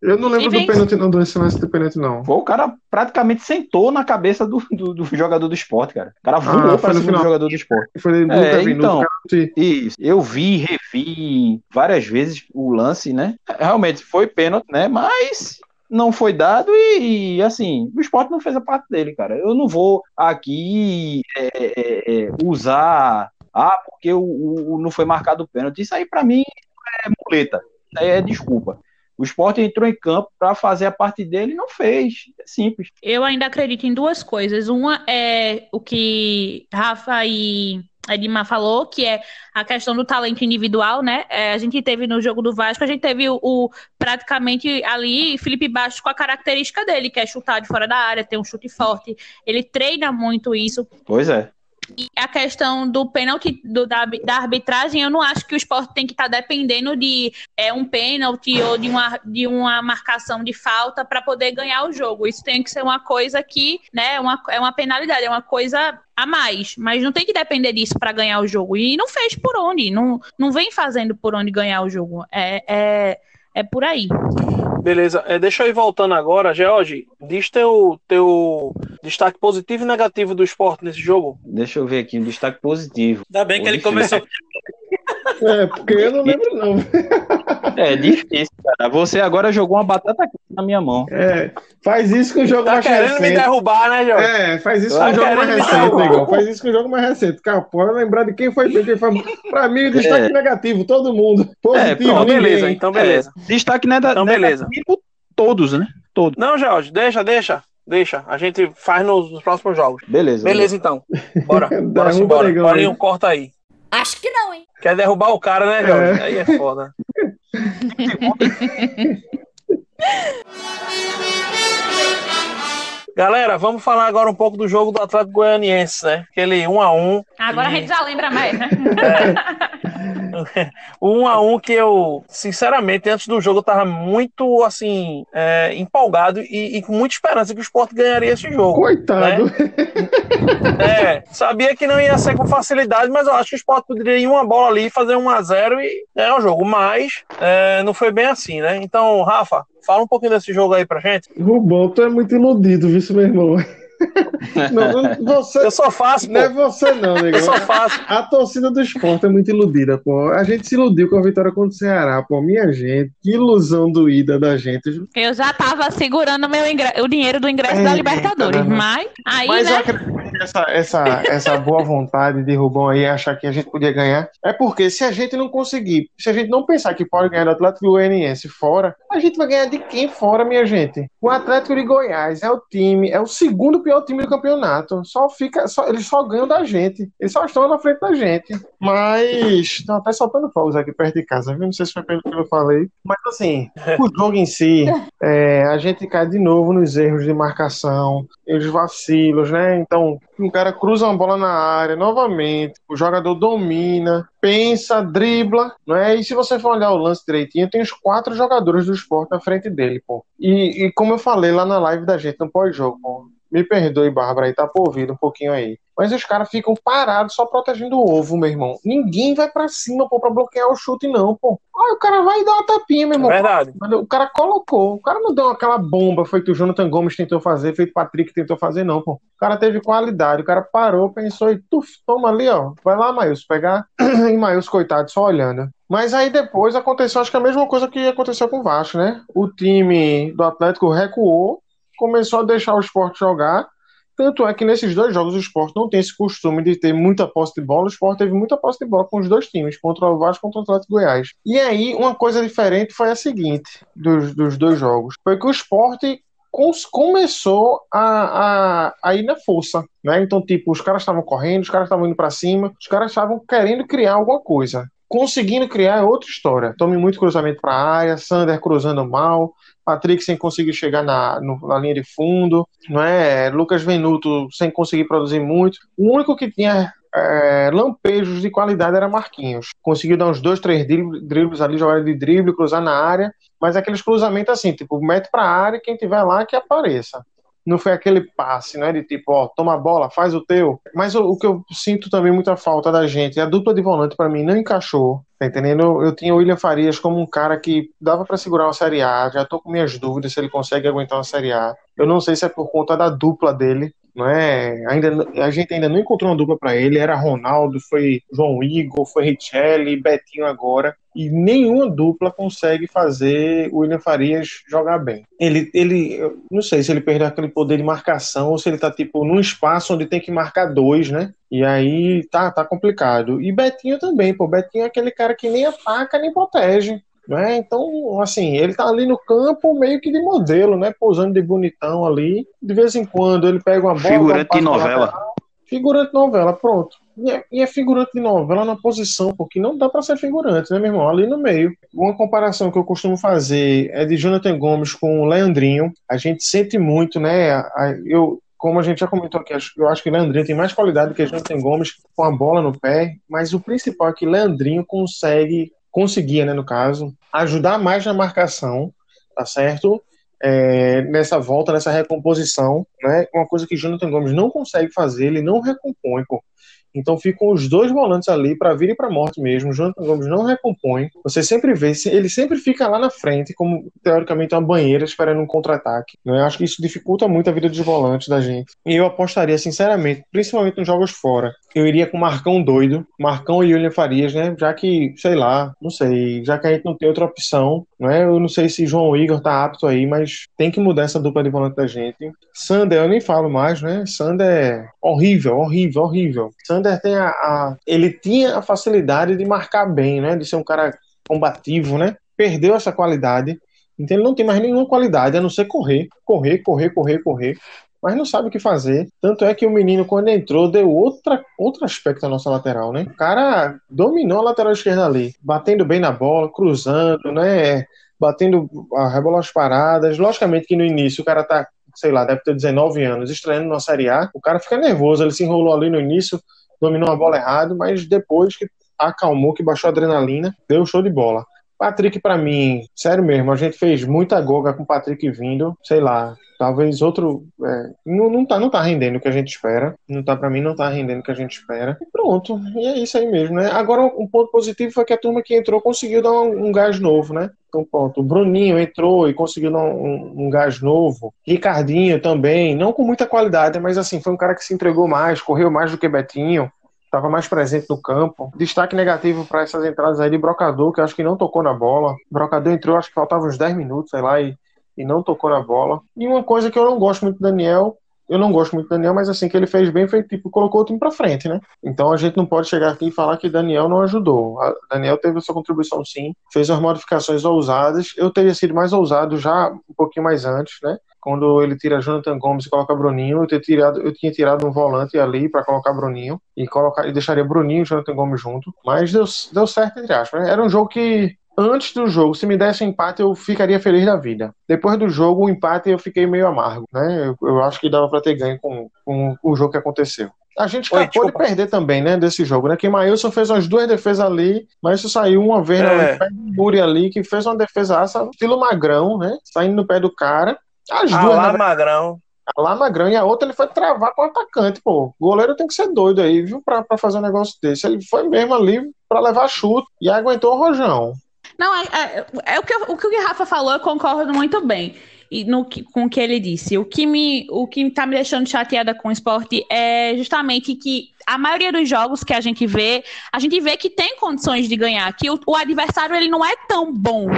Eu não lembro do pênalti, não, desse lance do pênalti, não. Foi o cara praticamente sentou na cabeça do, do, do jogador do esporte, cara. O cara voou ah, para cima do jogador do esporte. Foi é, então, minutos, isso. Eu vi, revi várias vezes o lance, né? Realmente foi pênalti, né? Mas não foi dado e, assim, o esporte não fez a parte dele, cara. Eu não vou aqui é, é, é usar, ah, porque o, o, não foi marcado o pênalti. Isso aí, para mim, é muleta. Isso aí é desculpa. O esporte entrou em campo para fazer a parte dele e não fez. É simples. Eu ainda acredito em duas coisas. Uma é o que Rafa e a Edma falou, que é a questão do talento individual, né? É, a gente teve no jogo do Vasco, a gente teve o, o, praticamente ali Felipe Bastos com a característica dele, que é chutar de fora da área, ter um chute forte. Ele treina muito isso. Pois é. E a questão do pênalti do, da, da, arbitragem, eu não acho que o esporte tem que estar tá dependendo de é, um pênalti ou de uma, de uma marcação de falta para poder ganhar o jogo. Isso tem que ser uma coisa que, né, uma, é uma penalidade, é uma coisa a mais. Mas não tem que depender disso para ganhar o jogo. E não fez por onde, não, não vem fazendo por onde ganhar o jogo. É, é, é por aí. Beleza, é, deixa eu ir voltando agora. George, diz teu, teu destaque positivo e negativo do esporte nesse jogo. Deixa eu ver aqui, um destaque positivo. Ainda bem que ele começou. É, porque eu não lembro, não. É difícil, cara. Você agora jogou uma batata na minha mão. É, faz isso com o jogo tá mais recente. Tá querendo me derrubar, né, Jorge? É, faz isso tá com o jogo mais recente, negão. Faz isso com o jogo mais recente. Cara, pode lembrar de quem foi bem, quem foi. Pra mim, destaque é. negativo, todo mundo. Positivo, é, pronto, beleza, então beleza. É, destaque nega então, beleza. negativo, todos, né? Todos. Não, Jorge, deixa, deixa. Deixa, a gente faz nos, nos próximos jogos. Beleza. Beleza, beleza. então. Bora. Bora embora. Bora, corta aí. Acho que não, hein? Quer derrubar o cara, né, Jorge? É. Aí é foda. Galera, vamos falar agora um pouco do jogo do Atlético Goianiense, né? Aquele 1 a 1 Agora e... a gente já lembra mais, né? É. o 1 a 1 que eu, sinceramente, antes do jogo eu tava muito, assim, é, empolgado e, e, com muita esperança que o Sport ganharia esse jogo. Coitado! Né? É, sabia que não ia ser com facilidade, mas eu acho que o Sport poderia ir uma bola ali, fazer 1 a 0 e ganhar o jogo. Mas é, não foi bem assim, né? Então, Rafa, Fala um pouquinho desse jogo aí pra gente. Rubão, tu é muito iludido, viu, meu irmão? Não, você, Eu só faço, não é pô. você não, Eu negão. só faço. A torcida do esporte é muito iludida, pô. A gente se iludiu com a vitória contra o Ceará, pô. Minha gente, que ilusão doída da gente. Eu já tava segurando meu ingre- o dinheiro do ingresso da Eita, Libertadores, danado. mas aí, Mas eu né? acredito que essa, essa, essa boa vontade de Rubão aí achar que a gente podia ganhar é porque se a gente não conseguir, se a gente não pensar que pode ganhar do Atlético Goianiense fora, a gente vai ganhar de quem fora, minha gente? O Atlético de Goiás é o time, é o segundo pior time do campeonato. Só fica, só, eles só ganham da gente. Eles só estão na frente da gente. Mas estão até soltando fogos aqui perto de casa, viu? Não sei se foi pelo que eu falei. Mas assim, o jogo em si, é, a gente cai de novo nos erros de marcação, os vacilos, né? Então, um cara cruza uma bola na área novamente, o jogador domina, pensa, dribla, não é? E se você for olhar o lance direitinho, tem os quatro jogadores do esporte na frente dele, pô. E, e como eu falei lá na live da gente no pós-jogo, pô. Me perdoe, Bárbara, aí tá por ouvido um pouquinho aí. Mas os caras ficam parados só protegendo o ovo, meu irmão. Ninguém vai pra cima, pô, pra bloquear o chute, não, pô. Aí o cara vai dar uma tapinha, meu irmão. Verdade. Mas O cara colocou. O cara não deu aquela bomba feito o Jonathan Gomes tentou fazer, feito o Patrick tentou fazer, não, pô. O cara teve qualidade. O cara parou, pensou e tuf, toma ali, ó. Vai lá, Maílson, pegar. e Maílson, coitado, só olhando. Mas aí depois aconteceu, acho que a mesma coisa que aconteceu com o Vasco, né? O time do Atlético recuou, começou a deixar o esporte jogar. Tanto é que nesses dois jogos o esporte não tem esse costume de ter muita posse de bola. O esporte teve muita posse de bola com os dois times, contra o Vasco e contra o Atlético Goiás. E aí, uma coisa diferente foi a seguinte dos, dos dois jogos: foi que o esporte começou a, a, a ir na força. Né? Então, tipo, os caras estavam correndo, os caras estavam indo pra cima, os caras estavam querendo criar alguma coisa. Conseguindo criar é outra história. Tome muito cruzamento para a área, Sander cruzando mal, Patrick sem conseguir chegar na, no- na linha de fundo, não é? Lucas Venuto sem conseguir produzir muito. O único que tinha é, lampejos de qualidade era Marquinhos. Conseguiu dar uns dois, três dribles, ali, jogada de drible, cruzar na área, mas aqueles cruzamentos assim, tipo, mete para a área quem tiver lá que apareça. Não foi aquele passe, né? De tipo, ó, toma a bola, faz o teu. Mas o, o que eu sinto também muita falta da gente, a dupla de volante para mim não encaixou. Tá entendendo? Eu, eu tinha o William Farias como um cara que dava para segurar uma Série A. Já tô com minhas dúvidas se ele consegue aguentar uma Série A. Eu não sei se é por conta da dupla dele, não é? Ainda, a gente ainda não encontrou uma dupla para ele. Era Ronaldo, foi João Igor, foi Richelli, Betinho agora. E nenhuma dupla consegue fazer o William Farias jogar bem. Ele, ele, não sei se ele perdeu aquele poder de marcação ou se ele tá tipo num espaço onde tem que marcar dois, né? E aí tá, tá complicado. E Betinho também, pô. Betinho é aquele cara que nem ataca nem protege. Né? Então, assim, ele tá ali no campo meio que de modelo, né? Pousando de bonitão ali. De vez em quando ele pega uma bola. Figurante de novela. lateral. Figurante de novela, pronto. E é, e é figurante de novela na posição, porque não dá pra ser figurante, né, meu irmão? Ali no meio. Uma comparação que eu costumo fazer é de Jonathan Gomes com o Leandrinho. A gente sente muito, né? Eu, como a gente já comentou aqui, acho- eu acho que Leandrinho tem mais qualidade que Jonathan Gomes com a bola no pé, mas o principal é que Leandrinho consegue, conseguia, né, no caso, ajudar mais na marcação, tá certo? É, nessa volta, nessa recomposição, né? Uma coisa que Jonathan Gomes não consegue fazer, ele não recompõe, pô. Então ficam os dois volantes ali para vir e para morte mesmo. Jonathan Gomes não recompõe. Você sempre vê, ele sempre fica lá na frente, como teoricamente uma banheira esperando um contra-ataque. né? Acho que isso dificulta muito a vida dos volantes da gente. E eu apostaria, sinceramente, principalmente nos jogos fora, eu iria com Marcão doido, Marcão e William Farias, né? Já que, sei lá, não sei, já que a gente não tem outra opção, não é? Eu não sei se João Igor tá apto aí, mas tem que mudar essa dupla de volante da gente. Sander, eu nem falo mais, né? Sander é horrível, horrível, horrível. Sander tem a, a- ele tinha a facilidade de marcar bem, né? De ser um cara combativo, né? Perdeu essa qualidade. Então ele não tem mais nenhuma qualidade, a não ser correr, correr, correr, correr, correr. Mas não sabe o que fazer. Tanto é que o menino, quando entrou, deu outra, outro aspecto à nossa lateral, né? O cara dominou a lateral esquerda ali, batendo bem na bola, cruzando, né? Batendo a rebola paradas. Logicamente que no início o cara tá, sei lá, deve ter 19 anos, estreando na Série A. O cara fica nervoso, ele se enrolou ali no início, dominou a bola errado, mas depois que acalmou, que baixou a adrenalina, deu show de bola. Patrick, para mim, sério mesmo, a gente fez muita goga com o Patrick vindo, sei lá, talvez outro. É, não, não, tá, não tá rendendo o que a gente espera. Não tá, para mim, não tá rendendo o que a gente espera. E pronto, e é isso aí mesmo, né? Agora, um ponto positivo foi que a turma que entrou conseguiu dar um, um gás novo, né? Então, ponto. O Bruninho entrou e conseguiu dar um, um, gás novo. Ricardinho também, não com muita qualidade, mas assim, foi um cara que se entregou mais, correu mais do que Betinho estava mais presente no campo. Destaque negativo para essas entradas aí de Brocador, que acho que não tocou na bola. Brocador entrou, acho que faltava uns 10 minutos, sei lá, e, e não tocou na bola. E uma coisa que eu não gosto muito do Daniel, eu não gosto muito do Daniel, mas assim, que ele fez bem foi tipo, colocou o time para frente, né? Então a gente não pode chegar aqui e falar que Daniel não ajudou. A Daniel teve a sua contribuição sim, fez as modificações ousadas. Eu teria sido mais ousado já um pouquinho mais antes, né? Quando ele tira Jonathan Gomes e coloca Bruninho, eu, ter tirado, eu tinha tirado um volante ali para colocar Bruninho e colocar e deixaria Bruninho e Jonathan Gomes junto, mas deu, deu certo entre aspas. Né? Era um jogo que antes do jogo, se me desse um empate, eu ficaria feliz da vida. Depois do jogo, o empate eu fiquei meio amargo, né? Eu, eu acho que dava para ter ganho com, com, o jogo que aconteceu. A gente Oi, acabou de perder também, né, desse jogo, né? Que Maílson fez umas duas defesas ali, mas isso saiu uma vez é. no Muri ali, que fez uma defesa estilo magrão, né? Saindo no pé do cara. As duas. Alá né? Magrão. Alá Magrão e a outra ele foi travar com o atacante, pô. O goleiro tem que ser doido aí, viu, pra, pra fazer um negócio desse. Ele foi mesmo ali pra levar chute e aguentou o rojão. Não, é, é, é o, que, o que o Rafa falou, eu concordo muito bem e no, com o que ele disse. O que me o que está me deixando chateada com o esporte é justamente que a maioria dos jogos que a gente vê, a gente vê que tem condições de ganhar, que o, o adversário ele não é tão bom,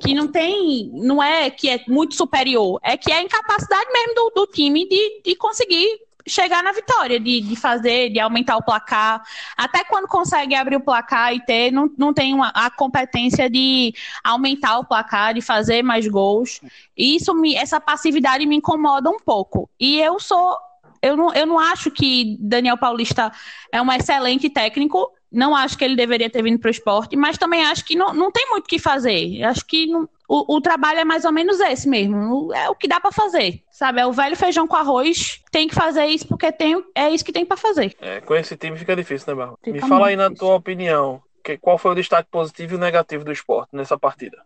que não tem, não é que é muito superior, é que é a incapacidade mesmo do, do time de, de conseguir chegar na vitória, de, de fazer, de aumentar o placar. Até quando consegue abrir o placar e ter, não, não tem uma, a competência de aumentar o placar, de fazer mais gols. Isso me, essa passividade me incomoda um pouco. E eu sou. Eu não, eu não acho que Daniel Paulista é um excelente técnico. Não acho que ele deveria ter vindo para o esporte, mas também acho que não, não tem muito o que fazer. Acho que não, o, o, trabalho é mais ou menos esse mesmo. É o que dá para fazer, sabe? É o velho feijão com arroz. Tem que fazer isso porque tem, é isso que tem para fazer. É, com esse time fica difícil, né, Barro? Me fala aí na tua opinião, que, qual foi o destaque positivo e o negativo do esporte nessa partida?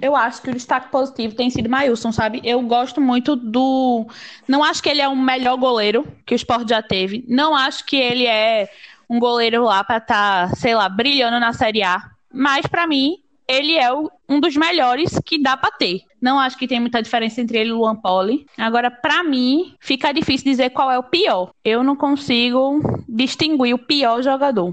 Eu acho que o destaque positivo tem sido Mailson, sabe? Eu gosto muito do. Não acho que ele é o melhor goleiro que o esporte já teve. Não acho que ele é um goleiro lá para estar, tá, sei lá, brilhando na Série A. Mas para mim, ele é o, um dos melhores que dá para ter. Não acho que tem muita diferença entre ele e Luan Poli. Agora, para mim, fica difícil dizer qual é o pior. Eu não consigo distinguir o pior jogador.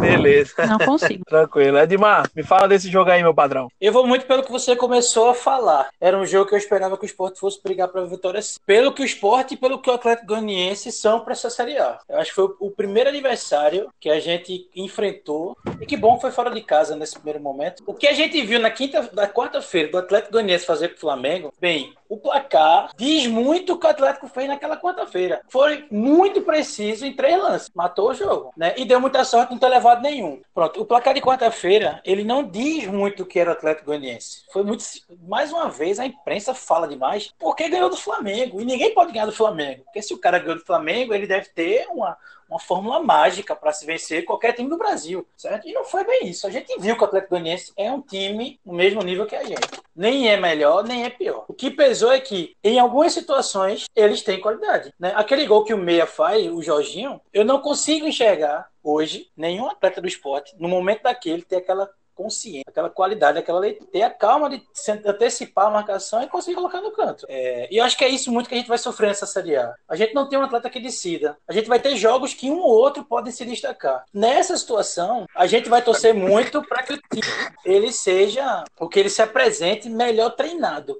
Beleza. Não consigo. Tranquilo. Edmar, me fala desse jogo aí, meu padrão. Eu vou muito pelo que você começou a falar. Era um jogo que eu esperava que o esporte fosse brigar para a vitória sim. Pelo que o esporte e pelo que o Atlético Goianiense são para essa Série A. Eu acho que foi o primeiro aniversário que a gente enfrentou. E que bom que foi fora de casa nesse primeiro momento. O que a gente viu na quinta, na quarta-feira do Atlético Goianiense fazer com o Flamengo, bem, o placar diz muito o que o Atlético fez naquela quarta-feira. Foi muito preciso em três lances. Matou o jogo, né? E deu muita sorte não ter levado nenhum. Pronto, o placar de quarta-feira, ele não diz muito o que era o Atlético Goianiense. Foi muito... Mais uma vez, a imprensa fala demais porque ganhou do Flamengo. E ninguém pode ganhar do Flamengo. Porque se o cara ganhou do Flamengo, ele deve ter uma uma fórmula mágica para se vencer qualquer time do Brasil, certo? E não foi bem isso. A gente viu que o Atlético Goianiense é um time no mesmo nível que a gente. Nem é melhor, nem é pior. O que pesou é que, em algumas situações, eles têm qualidade. Né? Aquele gol que o Meia faz, o Jorginho, eu não consigo enxergar hoje nenhum atleta do esporte, no momento daquele, ter aquela consciência, aquela qualidade, aquela ter a calma de antecipar a marcação e conseguir colocar no canto. É, e eu acho que é isso muito que a gente vai sofrer nessa Série A. A gente não tem um atleta que decida. A gente vai ter jogos que um ou outro podem se destacar. Nessa situação, a gente vai torcer muito para que o time ele seja, o que ele se apresente melhor treinado.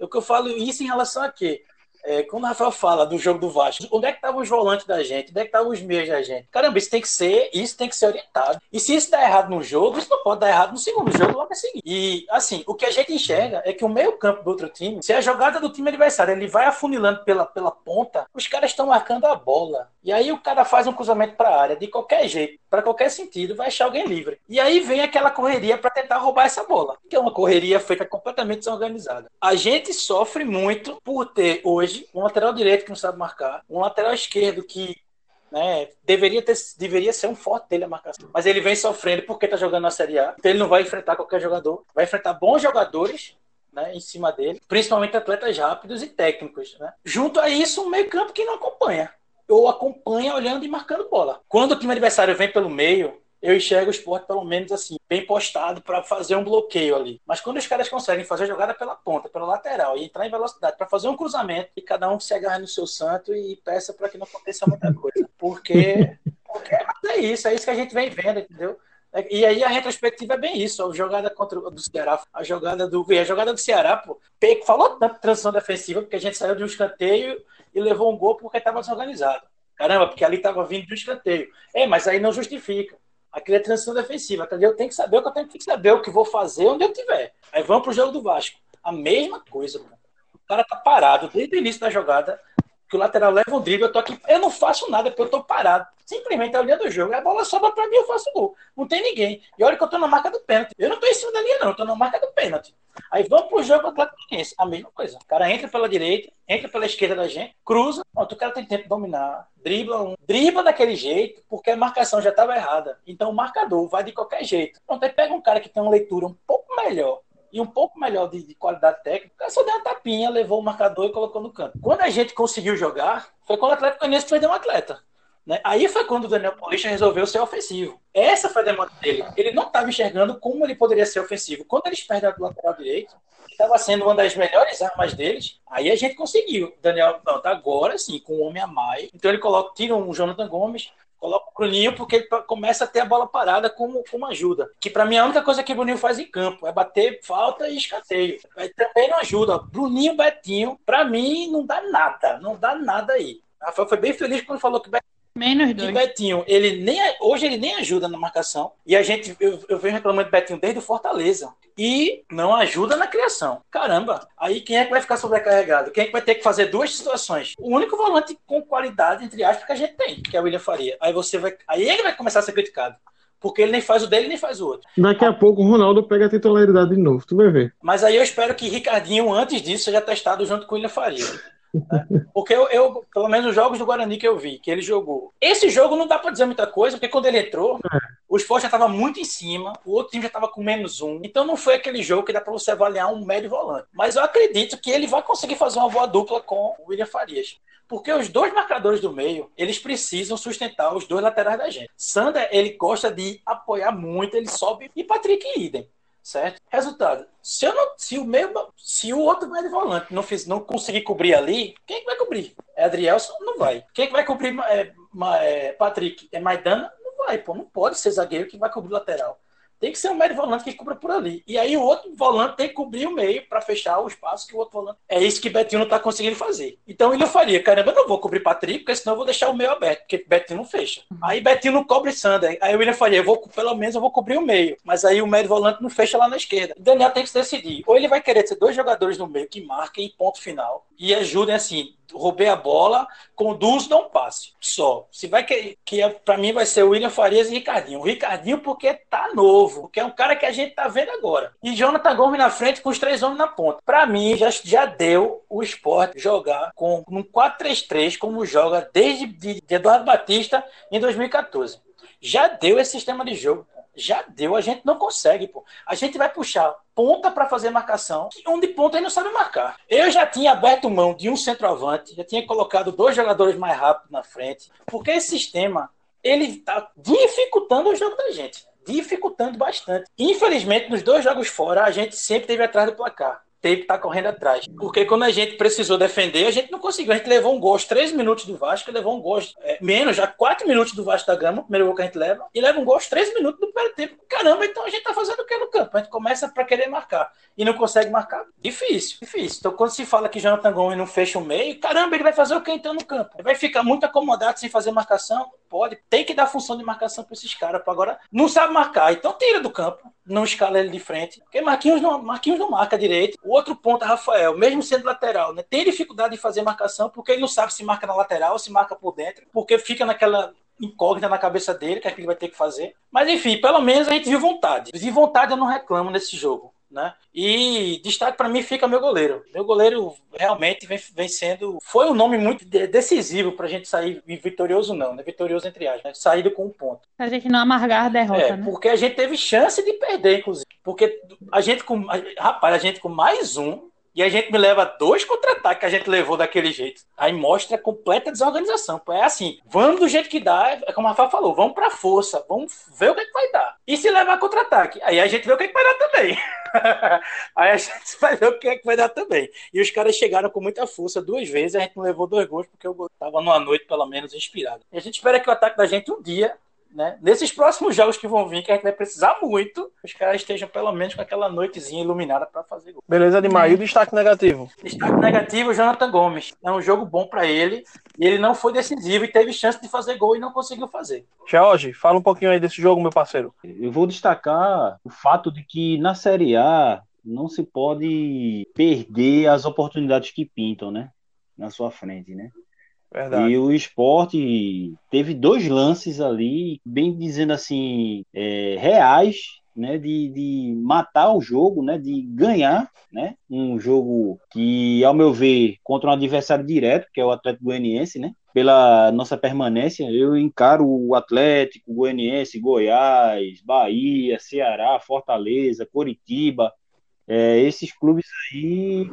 O que eu falo isso em relação a quê? É, quando o Rafael fala do jogo do Vasco, onde é que estavam os volantes da gente? Onde é que estavam os meios da gente? Caramba, isso tem que ser, isso tem que ser orientado. E se isso der errado no jogo, isso não pode dar errado no segundo jogo logo a seguir. E assim, o que a gente enxerga é que o meio-campo do outro time, se a jogada do time adversário ele vai afunilando pela, pela ponta, os caras estão marcando a bola. E aí o cara faz um cruzamento para a área de qualquer jeito, para qualquer sentido, vai achar alguém livre. E aí vem aquela correria para tentar roubar essa bola, que é uma correria feita completamente desorganizada. A gente sofre muito por ter hoje um lateral direito que não sabe marcar, um lateral esquerdo que né? Deveria, ter, deveria ser um forte dele a marcação. Mas ele vem sofrendo porque tá jogando na Série A. Então ele não vai enfrentar qualquer jogador. Vai enfrentar bons jogadores né, em cima dele, principalmente atletas rápidos e técnicos. Né? Junto a isso, um meio-campo que não acompanha. Ou acompanha olhando e marcando bola. Quando o time adversário vem pelo meio, eu enxergo o esporte pelo menos assim, bem postado para fazer um bloqueio ali. Mas quando os caras conseguem fazer a jogada pela ponta, pela lateral e entrar em velocidade para fazer um cruzamento e cada um se agarra no seu santo e peça para que não aconteça muita coisa. Porque, porque é isso, é isso que a gente vem vendo, entendeu? E aí a retrospectiva é bem isso, a jogada contra o do Ceará, a jogada do a jogada do Ceará, pô, falou tanto de transição defensiva porque a gente saiu de um escanteio e levou um gol porque estava desorganizado. Caramba, porque ali estava vindo de um escanteio. É, mas aí não justifica. Aquilo é transição defensiva, entendeu? Eu tenho que saber o que eu tenho que saber, o que vou fazer onde eu tiver. Aí vamos pro jogo do Vasco. A mesma coisa, pô. O cara tá parado desde o início da jogada, que o lateral leva um drible, eu tô aqui, eu não faço nada porque eu tô parado. Simplesmente olhando o jogo, a bola sobra para mim, eu faço gol. Não tem ninguém. E olha que eu tô na marca do pênalti. Eu não tô em cima da linha, não, eu tô na marca do pênalti. Aí vamos pro jogo Atlético a mesma coisa. O cara entra pela direita, entra pela esquerda da gente, cruza, ó, o cara tem tempo de dominar, dribla um, dribla daquele jeito, porque a marcação já estava errada. Então o marcador vai de qualquer jeito. Então aí pega um cara que tem uma leitura um pouco melhor e um pouco melhor de, de qualidade técnica, só deu uma tapinha, levou o marcador e colocou no canto. Quando a gente conseguiu jogar, foi quando o Atlético Goianiense perdeu um atleta. Né? Aí foi quando o Daniel Paulista resolveu ser ofensivo. Essa foi a demanda dele. Ele não estava enxergando como ele poderia ser ofensivo. Quando eles perdem o lateral direito, estava sendo uma das melhores armas deles, aí a gente conseguiu. Daniel, tá agora sim, com o homem a mais. Então ele coloca, tira um Jonathan Gomes, coloca o Bruninho porque ele começa a ter a bola parada como, como ajuda. Que para mim é a única coisa que o Bruninho faz em campo é bater falta e escanteio. Aí também não ajuda. Bruninho Betinho, para mim, não dá nada. Não dá nada aí. Rafael foi bem feliz quando falou que Betinho Menos dois. E Betinho, ele nem, hoje ele nem ajuda na marcação. E a gente, eu, eu venho reclamando de Betinho desde o Fortaleza. E não ajuda na criação. Caramba, aí quem é que vai ficar sobrecarregado? Quem é que vai ter que fazer duas situações? O único volante com qualidade, entre aspas, que a gente tem, que é o William Faria. Aí você vai. Aí ele vai começar a ser criticado. Porque ele nem faz o dele, nem faz o outro. Daqui a pouco o Ronaldo pega a titularidade de novo, tu vai ver. Mas aí eu espero que Ricardinho, antes disso, seja testado junto com o William Faria. Porque eu, eu, pelo menos os jogos do Guarani que eu vi, que ele jogou. Esse jogo não dá para dizer muita coisa, porque quando ele entrou, é. o esporte já estava muito em cima, o outro time já estava com menos um. Então não foi aquele jogo que dá para você avaliar um médio volante. Mas eu acredito que ele vai conseguir fazer uma boa dupla com o William Farias. Porque os dois marcadores do meio, eles precisam sustentar os dois laterais da gente. Sander, ele gosta de apoiar muito, ele sobe, e Patrick idem certo? Resultado, se eu não, se o meu, se o outro médio volante não fiz, não conseguir cobrir ali, quem é que vai cobrir? É Adrielson? Não vai. Quem é que vai cobrir é, é, Patrick? É Maidana? Não vai, pô, não pode ser zagueiro que vai cobrir lateral. Tem que ser um médio volante que cubra por ali. E aí o outro volante tem que cobrir o meio para fechar o espaço que o outro volante. É isso que Betinho não está conseguindo fazer. Então ele faria, caramba, eu não vou cobrir Patrick, porque senão eu vou deixar o meio aberto, porque Betinho não fecha. Uhum. Aí Betinho não cobre Sander. Aí o William faria, eu vou, pelo menos eu vou cobrir o meio. Mas aí o médio volante não fecha lá na esquerda. O Daniel tem que se decidir. Ou ele vai querer ter dois jogadores no meio que marquem ponto final e ajudem assim, roubei a bola, conduz, dá um passe. Só. Se vai que, que é, para mim vai ser o William Farias e Ricardinho. O Ricardinho porque tá novo, porque é um cara que a gente tá vendo agora. E Jonathan Gomes na frente com os três homens na ponta. Para mim já, já deu o esporte jogar com um 4-3-3 como joga desde de, Eduardo Batista em 2014. Já deu esse sistema de jogo já deu, a gente não consegue, pô. A gente vai puxar ponta para fazer marcação, onde ponta ele não sabe marcar. Eu já tinha aberto mão de um centroavante, já tinha colocado dois jogadores mais rápidos na frente, porque esse sistema ele está dificultando o jogo da gente, dificultando bastante. Infelizmente, nos dois jogos fora, a gente sempre teve atrás do placar teve que estar tá correndo atrás. Porque quando a gente precisou defender, a gente não conseguiu. A gente levou um gol 3 minutos do Vasco, levou um gol é, menos, já 4 minutos do Vasco da Gama, primeiro gol que a gente leva, e leva um gol 3 minutos do primeiro tempo. Caramba, então a gente tá fazendo o que no campo? A gente começa para querer marcar e não consegue marcar. Difícil, difícil. Então quando se fala que Jonathan Gomes não fecha o meio, caramba, ele vai fazer o que então no campo? Ele vai ficar muito acomodado sem fazer marcação? Pode. Tem que dar função de marcação para esses caras. Agora não sabe marcar, então tira do campo não escala ele de frente. Porque Marquinhos não, Marquinhos não marca direito. O outro ponto é Rafael, mesmo sendo lateral, né, tem dificuldade de fazer marcação porque ele não sabe se marca na lateral se marca por dentro, porque fica naquela incógnita na cabeça dele, que é que ele vai ter que fazer. Mas enfim, pelo menos a gente viu vontade. De vontade eu não reclamo nesse jogo. Né? E destaque para mim fica meu goleiro. Meu goleiro realmente vem, vem sendo. Foi um nome muito decisivo para a gente sair vitorioso, não, né? Vitorioso entre aspas, né? saído com um ponto. A gente não amargar a derrota, é, né? Porque a gente teve chance de perder, inclusive. Porque a gente com. Rapaz, a gente com mais um e a gente me leva dois contra-ataques que a gente levou daquele jeito. Aí mostra completa desorganização. É assim, vamos do jeito que dá, é como a Rafa falou, vamos pra força, vamos ver o que, é que vai dar. E se levar contra-ataque, aí a gente vê o que, é que vai dar também. aí a gente vai ver o que é que vai dar também. E os caras chegaram com muita força duas vezes, a gente não levou dois gols, porque eu tava numa noite, pelo menos, inspirado. E a gente espera que o ataque da gente um dia né? Nesses próximos jogos que vão vir, que a gente vai precisar muito, os caras estejam pelo menos com aquela noitezinha iluminada para fazer gol. Beleza demais. E o destaque negativo? Destaque negativo, Jonathan Gomes. É um jogo bom para ele e ele não foi decisivo e teve chance de fazer gol e não conseguiu fazer. Jorge, fala um pouquinho aí desse jogo, meu parceiro. Eu vou destacar o fato de que na Série A não se pode perder as oportunidades que pintam, né? Na sua frente, né? Verdade. E o esporte teve dois lances ali, bem dizendo assim, é, reais, né, de, de matar o jogo, né, de ganhar, né, um jogo que, ao meu ver, contra um adversário direto, que é o Atlético Goianiense, né, pela nossa permanência, eu encaro o Atlético Goianiense, Goiás, Bahia, Ceará, Fortaleza, Coritiba, é, esses clubes aí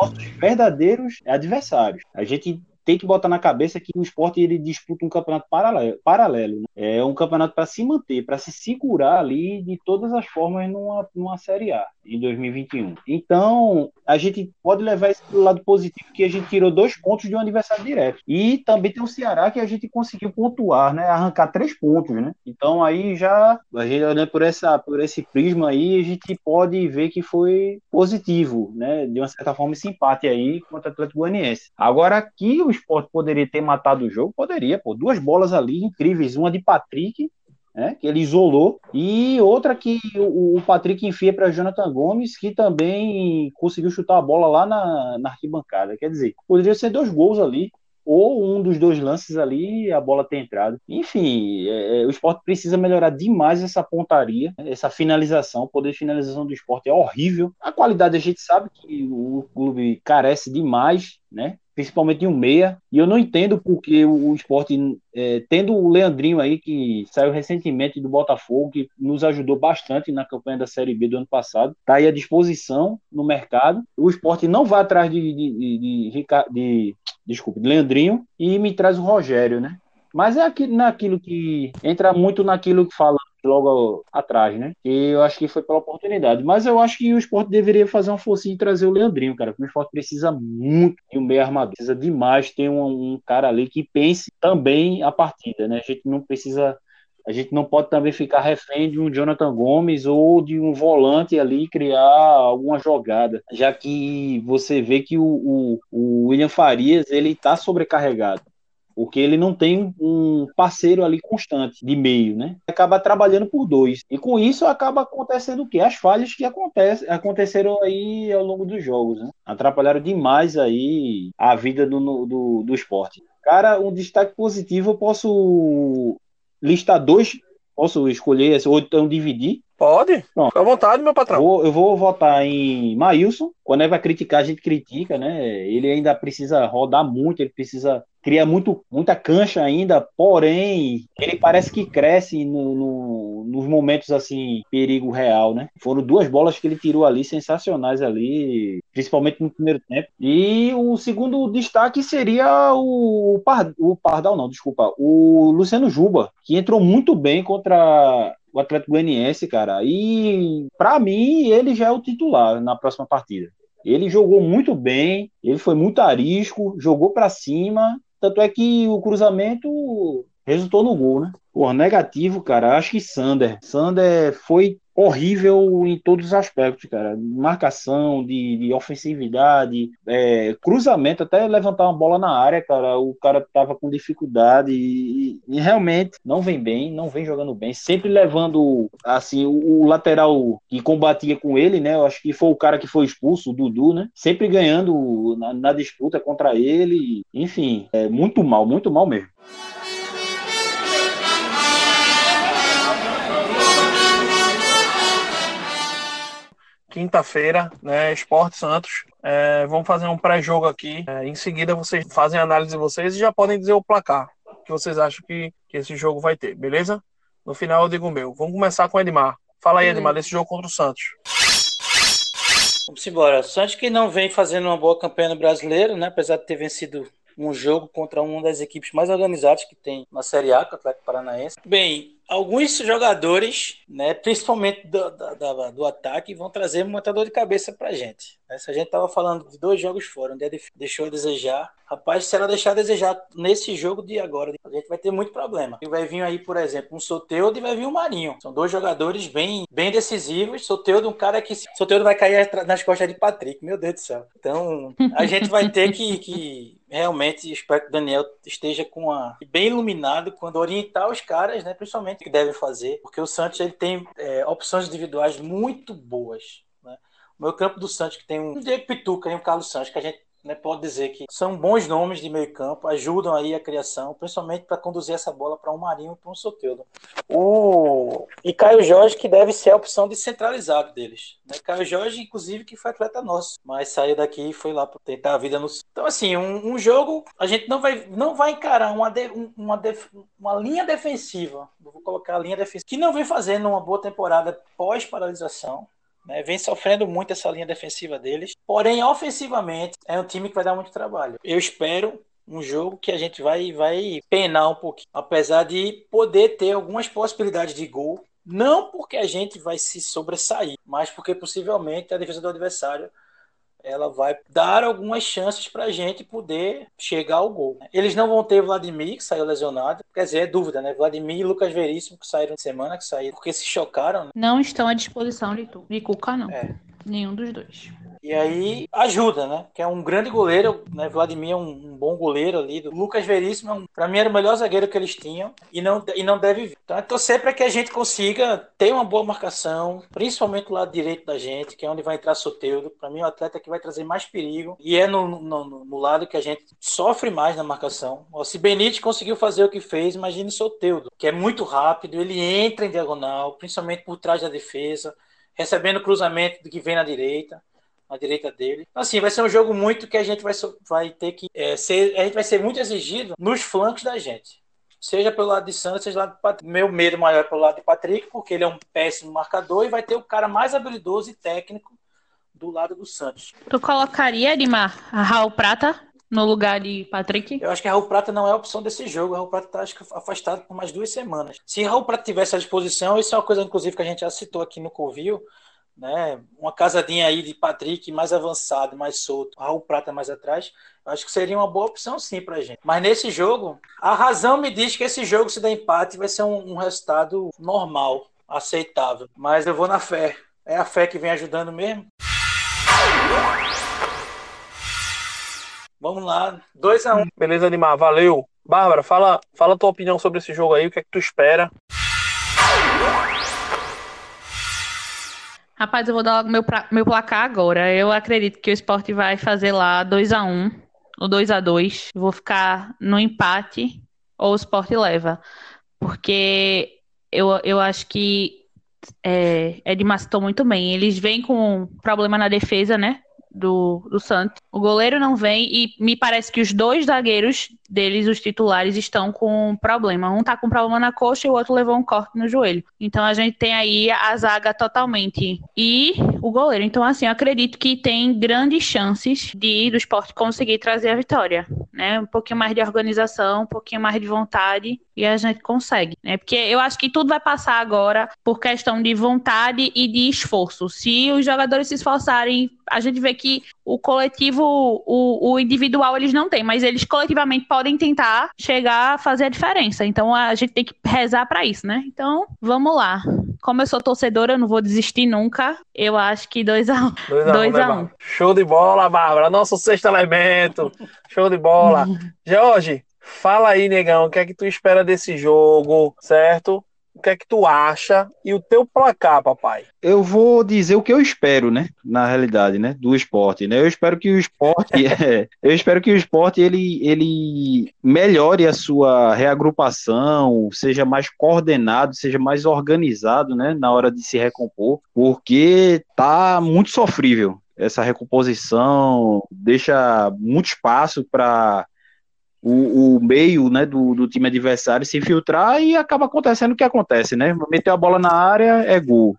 nossos verdadeiros adversários. A gente tem que botar na cabeça que o esporte ele disputa um campeonato paralelo, paralelo né? é um campeonato para se manter, para se segurar ali de todas as formas numa, numa Série A em 2021. Então, a gente pode levar isso para o lado positivo, que a gente tirou dois pontos de um adversário direto. E também tem o Ceará que a gente conseguiu pontuar, né? Arrancar três pontos, né? Então aí já, a gente olhando por, essa, por esse prisma aí, a gente pode ver que foi positivo, né? De uma certa forma, esse empate aí contra o Atlético Goianiense. Agora aqui o esporte poderia ter matado o jogo, poderia, pô. Duas bolas ali incríveis, uma de Patrick né, que ele isolou, e outra que o, o Patrick enfia para Jonathan Gomes, que também conseguiu chutar a bola lá na, na arquibancada. Quer dizer, poderia ser dois gols ali, ou um dos dois lances ali a bola ter entrado. Enfim, é, é, o esporte precisa melhorar demais essa pontaria, essa finalização. O poder de finalização do esporte é horrível. A qualidade a gente sabe que o clube carece demais, né? Principalmente em um meia. E eu não entendo porque o, esporte, é, tendo o Leandrinho aí, que saiu recentemente do Botafogo, que nos ajudou bastante na campanha da Série B do ano passado, está aí à disposição no mercado. O esporte não vai atrás de, de, de, de, de desculpe, de Leandrinho e me traz o Rogério, né? Mas é aquilo, naquilo que entra muito naquilo que fala logo atrás, né? E eu acho que foi pela oportunidade. Mas eu acho que o esporte deveria fazer uma forcinha e trazer o Leandrinho, cara. Porque o esporte precisa muito de um meio armador. Precisa demais ter um, um, cara ali que pense também a partida, né? A gente não precisa. A gente não pode também ficar refém de um Jonathan Gomes ou de um volante ali criar alguma jogada, já que você vê que o, o, o William Farias ele está sobrecarregado porque ele não tem um parceiro ali constante de meio, né? Acaba trabalhando por dois. E com isso acaba acontecendo o quê? As falhas que aconteceram aí ao longo dos jogos, né? Atrapalharam demais aí a vida do, do, do esporte. Cara, um destaque positivo eu posso listar dois, posso escolher ou então dividir. Pode, Pronto. fica à vontade, meu patrão. Vou, eu vou votar em Maílson. Quando ele vai criticar, a gente critica, né? Ele ainda precisa rodar muito, ele precisa cria muito, muita cancha ainda, porém, ele parece que cresce no, no, nos momentos assim, perigo real, né? Foram duas bolas que ele tirou ali, sensacionais ali, principalmente no primeiro tempo. E o segundo destaque seria o, Pard, o Pardal, não, desculpa, o Luciano Juba, que entrou muito bem contra o Atlético Goianiense, cara. E para mim ele já é o titular na próxima partida. Ele jogou muito bem, ele foi muito arisco, jogou para cima tanto é que o cruzamento resultou no gol, né? Pô, negativo, cara. Acho que Sander. Sander foi horrível em todos os aspectos, cara. Marcação, de, de ofensividade, é, cruzamento, até levantar uma bola na área, cara. O cara tava com dificuldade e, e realmente não vem bem, não vem jogando bem. Sempre levando, assim, o, o, lateral que combatia com ele, né? Eu acho que foi o cara que foi expulso, o Dudu, né? Sempre ganhando na, na disputa contra ele. Enfim, é muito mal, muito mal mesmo. Quinta-feira, né? Esporte Santos. É, vamos fazer um pré-jogo aqui. É, em seguida, vocês fazem a análise de vocês e já podem dizer o placar que vocês acham que, que esse jogo vai ter, beleza? No final eu digo o meu. Vamos começar com o Edmar. Fala aí, Edmar, desse jogo contra o Santos. Vamos embora. Santos que não vem fazendo uma boa campanha no brasileiro, né? Apesar de ter vencido um jogo contra uma das equipes mais organizadas que tem na Série A, o Atlético Paranaense. Bem, alguns jogadores, né, principalmente do, do, do ataque, vão trazer muita dor de cabeça pra gente. Né? A gente tava falando de dois jogos fora, onde ele deixou a desejar, rapaz, se ela deixar a desejar nesse jogo de agora, a gente vai ter muito problema. E vai vir aí, por exemplo, um Soteudo e vai vir um Marinho. São dois jogadores bem, bem decisivos. Soteudo, um cara que. Soteudo vai cair nas costas de Patrick, meu Deus do céu. Então, a gente vai ter que, que realmente espero que o Daniel esteja com a bem iluminado quando orientar os caras, né, principalmente o que devem fazer, porque o Santos ele tem é, opções individuais muito boas. Né? O meu campo do Santos que tem um Diego Pituca e um Carlos Santos que a gente né, pode dizer que são bons nomes de meio campo, ajudam aí a criação, principalmente para conduzir essa bola para um Marinho e para um Soteudo. O... E Caio Jorge, que deve ser a opção de centralizado deles. Né? Caio Jorge, inclusive, que foi atleta nosso, mas saiu daqui e foi lá para tentar a vida no... Então, assim, um, um, jogo, a gente não vai, não vai encarar uma, de, uma, def, uma linha defensiva, vou colocar a linha defensiva, que não vem fazendo uma boa temporada pós-paralisação, né? Vem sofrendo muito essa linha defensiva deles. Porém, ofensivamente, é um time que vai dar muito trabalho. Eu espero um jogo que a gente vai, vai penar um pouquinho. Apesar de poder ter algumas possibilidades de gol. Não porque a gente vai se sobressair, mas porque possivelmente a defesa do adversário ela vai dar algumas chances para a gente poder chegar ao gol. Eles não vão ter Vladimir, que saiu lesionado. Quer dizer, é dúvida, né? Vladimir e Lucas Veríssimo, que saíram de semana, que saíram porque se chocaram. Né? Não estão à disposição de, tu, de Cuca, não. É. Nenhum dos dois. E aí ajuda, né? Que é um grande goleiro, né? Vladimir é um, um bom goleiro ali. O Lucas Veríssimo, é para mim, era o melhor zagueiro que eles tinham e não, e não deve vir. Então é torcer para que a gente consiga ter uma boa marcação, principalmente do lado direito da gente, que é onde vai entrar Soteudo. Para mim, o atleta que vai trazer mais perigo e é no, no, no lado que a gente sofre mais na marcação. Se Benítez conseguiu fazer o que fez, imagine Soteudo, que é muito rápido, ele entra em diagonal, principalmente por trás da defesa, recebendo cruzamento do que vem na direita na direita dele. Então, assim, vai ser um jogo muito que a gente vai, vai ter que é, ser. A gente vai ser muito exigido nos flancos da gente. Seja pelo lado de Santos, seja pelo lado de Patrick. Meu medo maior é pelo lado de Patrick, porque ele é um péssimo marcador e vai ter o cara mais habilidoso e técnico do lado do Santos. Tu colocaria, Edmar, a Raul Prata no lugar de Patrick? Eu acho que Raul Prata não é a opção desse jogo. Raul Prata que, afastado por mais duas semanas. Se Raul Prata tivesse à disposição, isso é uma coisa, inclusive, que a gente já citou aqui no Covil né? Uma casadinha aí de Patrick mais avançado, mais solto, Raul Prata mais atrás, acho que seria uma boa opção sim pra gente. Mas nesse jogo, a razão me diz que esse jogo, se der empate, vai ser um, um resultado normal, aceitável. Mas eu vou na fé. É a fé que vem ajudando mesmo. Vamos lá, 2 a 1 um. Beleza, Animar, valeu. Bárbara, fala, fala a tua opinião sobre esse jogo aí, o que é que tu espera? Rapaz, eu vou dar meu, pra, meu placar agora. Eu acredito que o esporte vai fazer lá 2 a 1 um, ou 2 a 2 Vou ficar no empate ou o esporte leva. Porque eu, eu acho que é, Edmar citou muito bem. Eles vêm com problema na defesa, né? Do, do Santos. O goleiro não vem e me parece que os dois zagueiros deles, os titulares, estão com problema. Um tá com problema na coxa e o outro levou um corte no joelho. Então a gente tem aí a zaga totalmente. E o goleiro. Então, assim, eu acredito que tem grandes chances de do esporte conseguir trazer a vitória. Né? Um pouquinho mais de organização, um pouquinho mais de vontade e a gente consegue. Né? Porque eu acho que tudo vai passar agora por questão de vontade e de esforço. Se os jogadores se esforçarem, a gente vê que o coletivo, o, o individual eles não têm, mas eles coletivamente podem tentar chegar a fazer a diferença. Então a gente tem que rezar para isso, né? Então, vamos lá. Como eu sou torcedora, eu não vou desistir nunca. Eu acho que 2x1. 2x1. Um. Um. Show de bola, Bárbara. Nosso sexto elemento. Show de bola. Jorge, fala aí, negão. O que é que tu espera desse jogo, certo? O que é que tu acha e o teu placar, papai. Eu vou dizer o que eu espero, né? Na realidade, né? Do esporte, né? Eu espero que o esporte, é, eu espero que o esporte ele, ele melhore a sua reagrupação, seja mais coordenado, seja mais organizado, né? Na hora de se recompor, porque tá muito sofrível essa recomposição, deixa muito espaço para o, o, meio né, do, do, time adversário se infiltrar e acaba acontecendo o que acontece, né? Meter a bola na área é gol.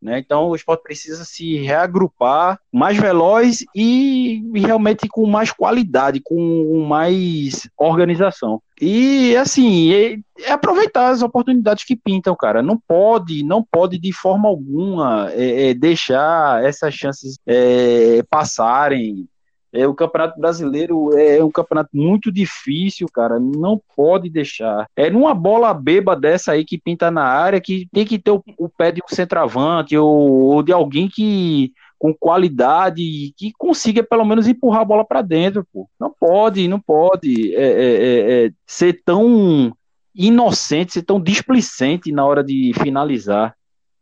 Né? Então o esporte precisa se reagrupar mais veloz e, realmente com mais qualidade, com mais organização. E assim, é, é, aproveitar as oportunidades que pintam, cara. Não pode, não pode de forma alguma é, é, deixar essas chances é, passarem. É, o Campeonato Brasileiro é um campeonato muito difícil, cara. Não pode deixar. É numa bola beba dessa aí que pinta na área que tem que ter o, o pé de um centroavante ou, ou, de alguém que com qualidade que consiga pelo menos empurrar a bola para dentro, pô. Não pode, não pode é, é, é, é, ser tão inocente, ser tão displicente na hora de finalizar.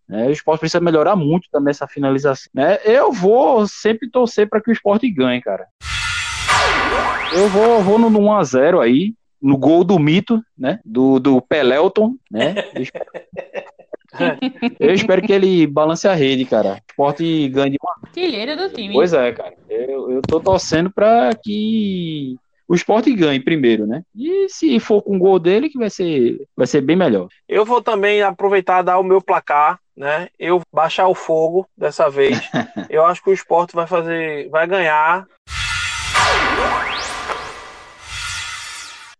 Né? O esporte precisa melhorar muito também essa finalização. Né? Eu vou sempre torcer para que o esporte ganhe, cara. Eu vou, vou no 1x0 aí, no gol do mito, né? Do, do Pelelton, né? Eu espero, eu espero que ele balance a rede, cara. O esporte ganhe de uma. Artilheiro do time. Pois é, cara. Eu, eu tô torcendo para que o esporte ganhe primeiro, né? E se for com o gol dele, que vai ser, vai ser bem melhor. Eu vou também aproveitar dar o meu placar né? Eu baixar o fogo dessa vez. eu acho que o esporte vai fazer, vai ganhar.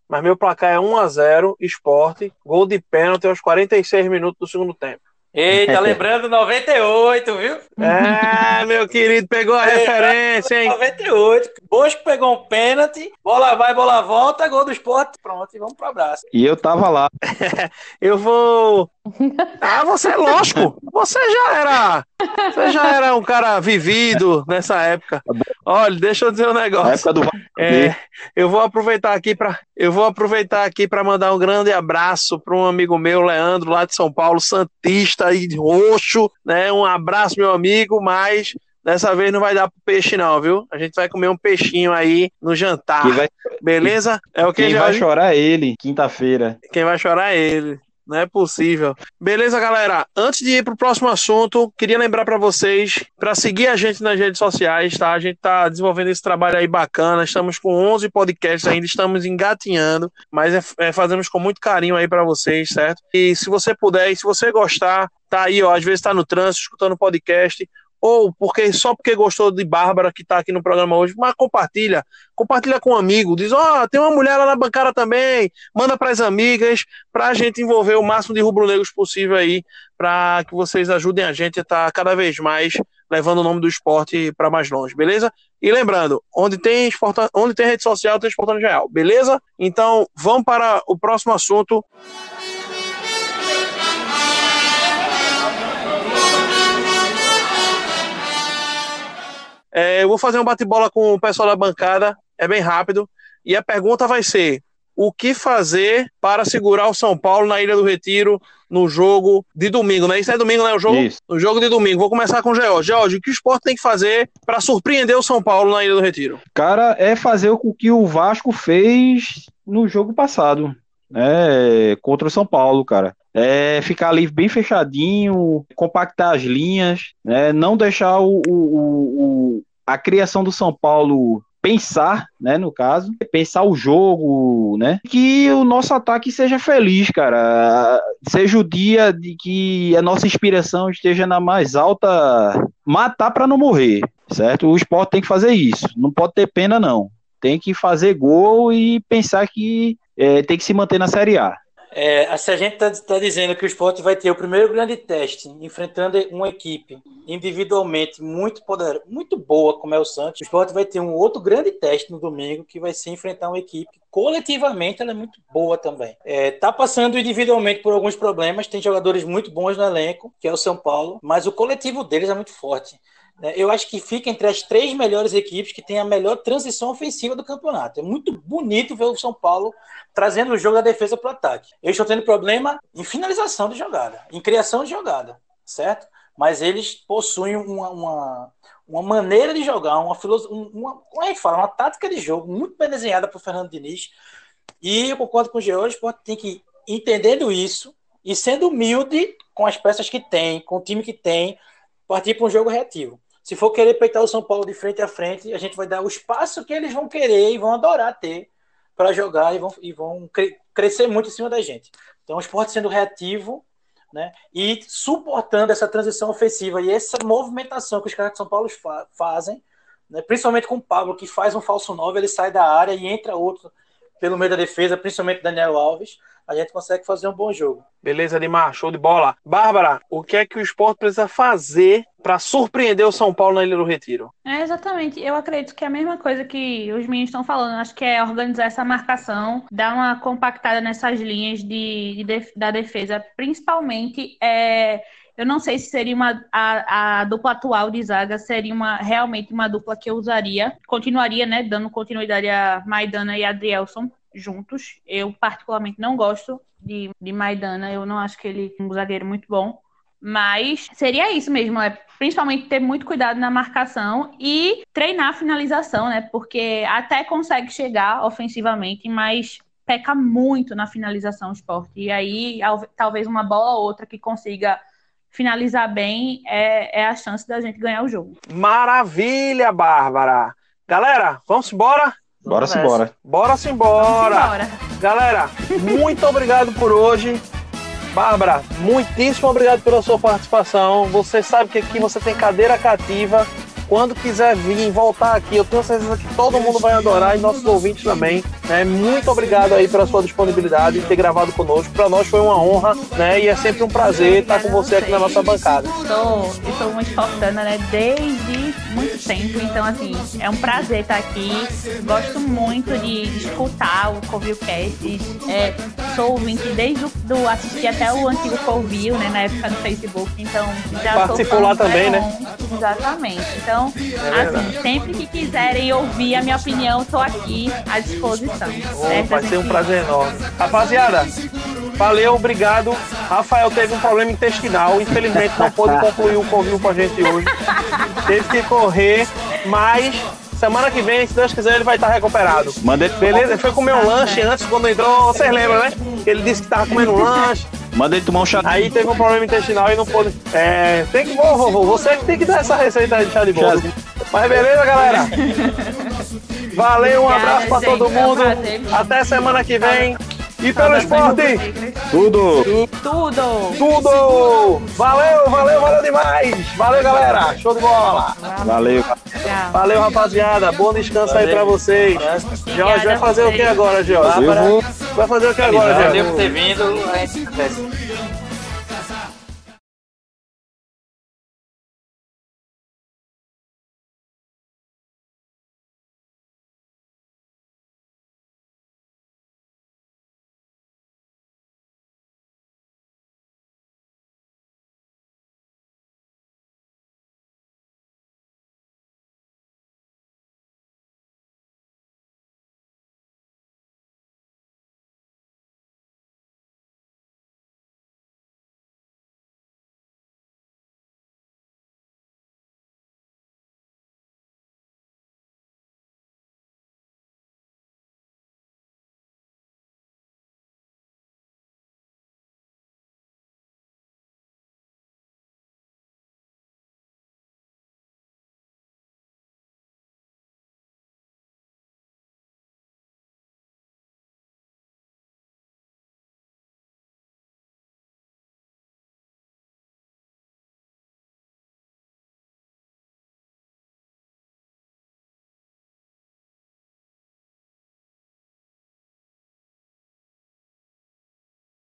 Mas meu placar é 1 a 0 esporte, gol de pênalti aos 46 minutos do segundo tempo. Eita, lembrando 98, viu? É, meu querido, pegou a é, referência, hein? 98. Bosco pegou um pênalti, bola vai, bola volta, gol do esporte, pronto, e vamos pro abraço. E eu tava lá. eu vou. Ah, você, lógico, você já era. Você já era um cara vivido nessa época. Olha, deixa eu dizer um negócio. época do é, eu vou aproveitar aqui para eu vou aproveitar aqui para mandar um grande abraço para um amigo meu, Leandro, lá de São Paulo, santista e roxo, né? Um abraço, meu amigo, mas Dessa vez não vai dar pro peixe, não, viu? A gente vai comer um peixinho aí no jantar. Vai... Beleza? É o que Quem vai chorar é ele, quinta-feira. Quem vai chorar é ele. Não é possível. Beleza, galera? Antes de ir pro próximo assunto, queria lembrar para vocês para seguir a gente nas redes sociais, tá? A gente tá desenvolvendo esse trabalho aí bacana. Estamos com 11 podcasts ainda, estamos engatinhando, mas é, é, fazemos com muito carinho aí para vocês, certo? E se você puder, e se você gostar, tá aí, ó, às vezes tá no trânsito escutando o podcast, ou porque só porque gostou de Bárbara que está aqui no programa hoje, mas compartilha, compartilha com um amigo, diz, ó, oh, tem uma mulher lá na bancada também, manda para as amigas, para a gente envolver o máximo de rubro-negros possível aí, para que vocês ajudem a gente a estar tá cada vez mais levando o nome do esporte para mais longe, beleza? E lembrando, onde tem, onde tem rede social, tem Esportando Real, beleza? Então, vamos para o próximo assunto. É, eu vou fazer um bate-bola com o pessoal da bancada, é bem rápido. E a pergunta vai ser: o que fazer para segurar o São Paulo na Ilha do Retiro no jogo de domingo, né? Isso é domingo, né? O jogo, Isso. no jogo de domingo. Vou começar com o George. George, o que o esporte tem que fazer para surpreender o São Paulo na Ilha do Retiro? Cara, é fazer o que o Vasco fez no jogo passado, né? Contra o São Paulo, cara. É ficar ali bem fechadinho, compactar as linhas, né? não deixar o, o, o, a criação do São Paulo pensar, né, no caso, pensar o jogo, né, que o nosso ataque seja feliz, cara, seja o dia de que a nossa inspiração esteja na mais alta, matar para não morrer, certo? O esporte tem que fazer isso, não pode ter pena não, tem que fazer gol e pensar que é, tem que se manter na Série A. É, se a gente está tá dizendo que o esporte vai ter o primeiro grande teste, enfrentando uma equipe individualmente muito poderosa, muito boa, como é o Santos, o esporte vai ter um outro grande teste no domingo, que vai ser enfrentar uma equipe coletivamente ela é muito boa também. É, tá passando individualmente por alguns problemas, tem jogadores muito bons no elenco, que é o São Paulo, mas o coletivo deles é muito forte. Né, eu acho que fica entre as três melhores equipes que tem a melhor transição ofensiva do campeonato. É muito bonito ver o São Paulo trazendo o jogo da defesa para o ataque. Eles estão tendo problema em finalização de jogada, em criação de jogada, certo? Mas eles possuem uma, uma, uma maneira de jogar, uma filosofia, uma, como é que fala? Uma tática de jogo muito bem desenhada por Fernando Diniz. E eu concordo com o George, tem que, entendendo isso e sendo humilde com as peças que tem, com o time que tem, partir para um jogo reativo. Se for querer peitar o São Paulo de frente a frente, a gente vai dar o espaço que eles vão querer e vão adorar ter para jogar e vão, e vão cre crescer muito em cima da gente. Então, o esporte sendo reativo né, e suportando essa transição ofensiva e essa movimentação que os caras de São Paulo fa fazem, né, principalmente com o Pablo, que faz um falso 9, ele sai da área e entra outro pelo meio da defesa, principalmente Daniel Alves, a gente consegue fazer um bom jogo. Beleza, Neymar, show de bola. Bárbara, o que é que o esporte precisa fazer para surpreender o São Paulo na Ilha do Retiro? É, exatamente. Eu acredito que é a mesma coisa que os meninos estão falando. Acho que é organizar essa marcação, dar uma compactada nessas linhas de, de da defesa, principalmente. É, eu não sei se seria uma a, a, dupla atual de zaga seria uma realmente uma dupla que eu usaria, continuaria, né, dando continuidade a Maidana e Adrielson, juntos. Eu, particularmente, não gosto de, de Maidana. Eu não acho que ele é um zagueiro muito bom. Mas seria isso mesmo, é principalmente ter muito cuidado na marcação e treinar a finalização, né? Porque até consegue chegar ofensivamente, mas peca muito na finalização o esporte. E aí, talvez uma bola ou outra que consiga finalizar bem é, é a chance da gente ganhar o jogo. Maravilha, Bárbara! Galera, vamos embora? Bora se embora. Bora se embora. Galera, muito obrigado por hoje. Bárbara, muitíssimo obrigado pela sua participação. Você sabe que aqui você tem cadeira cativa. Quando quiser vir, voltar aqui, eu tenho certeza que todo mundo vai adorar e nossos ouvintes também. Né? Muito obrigado aí pela sua disponibilidade e ter gravado conosco. Para nós foi uma honra, né? E é sempre um prazer estar com você aqui na nossa bancada. Estou, estou muito esforçando, né? Desde muito tempo, então assim, é um prazer estar aqui. Gosto muito de, de escutar o Covilcast. É, sou ouvinte desde o, do assistir até o antigo Covil, né? Na época do Facebook. Então já participou lá também, né? Exatamente. Então, é assim, sempre que quiserem ouvir a minha opinião, estou aqui à disposição. Oh, vai ser um prazer enorme. Rapaziada, valeu, obrigado. Rafael teve um problema intestinal, infelizmente não pôde concluir o convívio com a gente hoje. Teve que correr, mas semana que vem, se Deus quiser, ele vai estar recuperado. Mandei. Beleza? Ele foi comer um lanche antes, quando entrou, vocês lembram, né? Ele disse que estava comendo um lanche. Manda ele tomar um chá. Aí teve um problema intestinal e não pôde. É, tem que. Ô, vovô, você que tem que dar essa receita de chá de bolo. Mas beleza, galera? Valeu, um abraço pra todo mundo. Até semana que vem. E pelo esporte! Tudo! Tudo! Tudo! Valeu, valeu, valeu demais! Valeu, galera! Show de bola! Valeu! Valeu, rapaziada! Bom descanso valeu. aí pra vocês! Jorge vai fazer o que agora, Jorge? Vai fazer o que agora, Jorge? Valeu por ter vindo.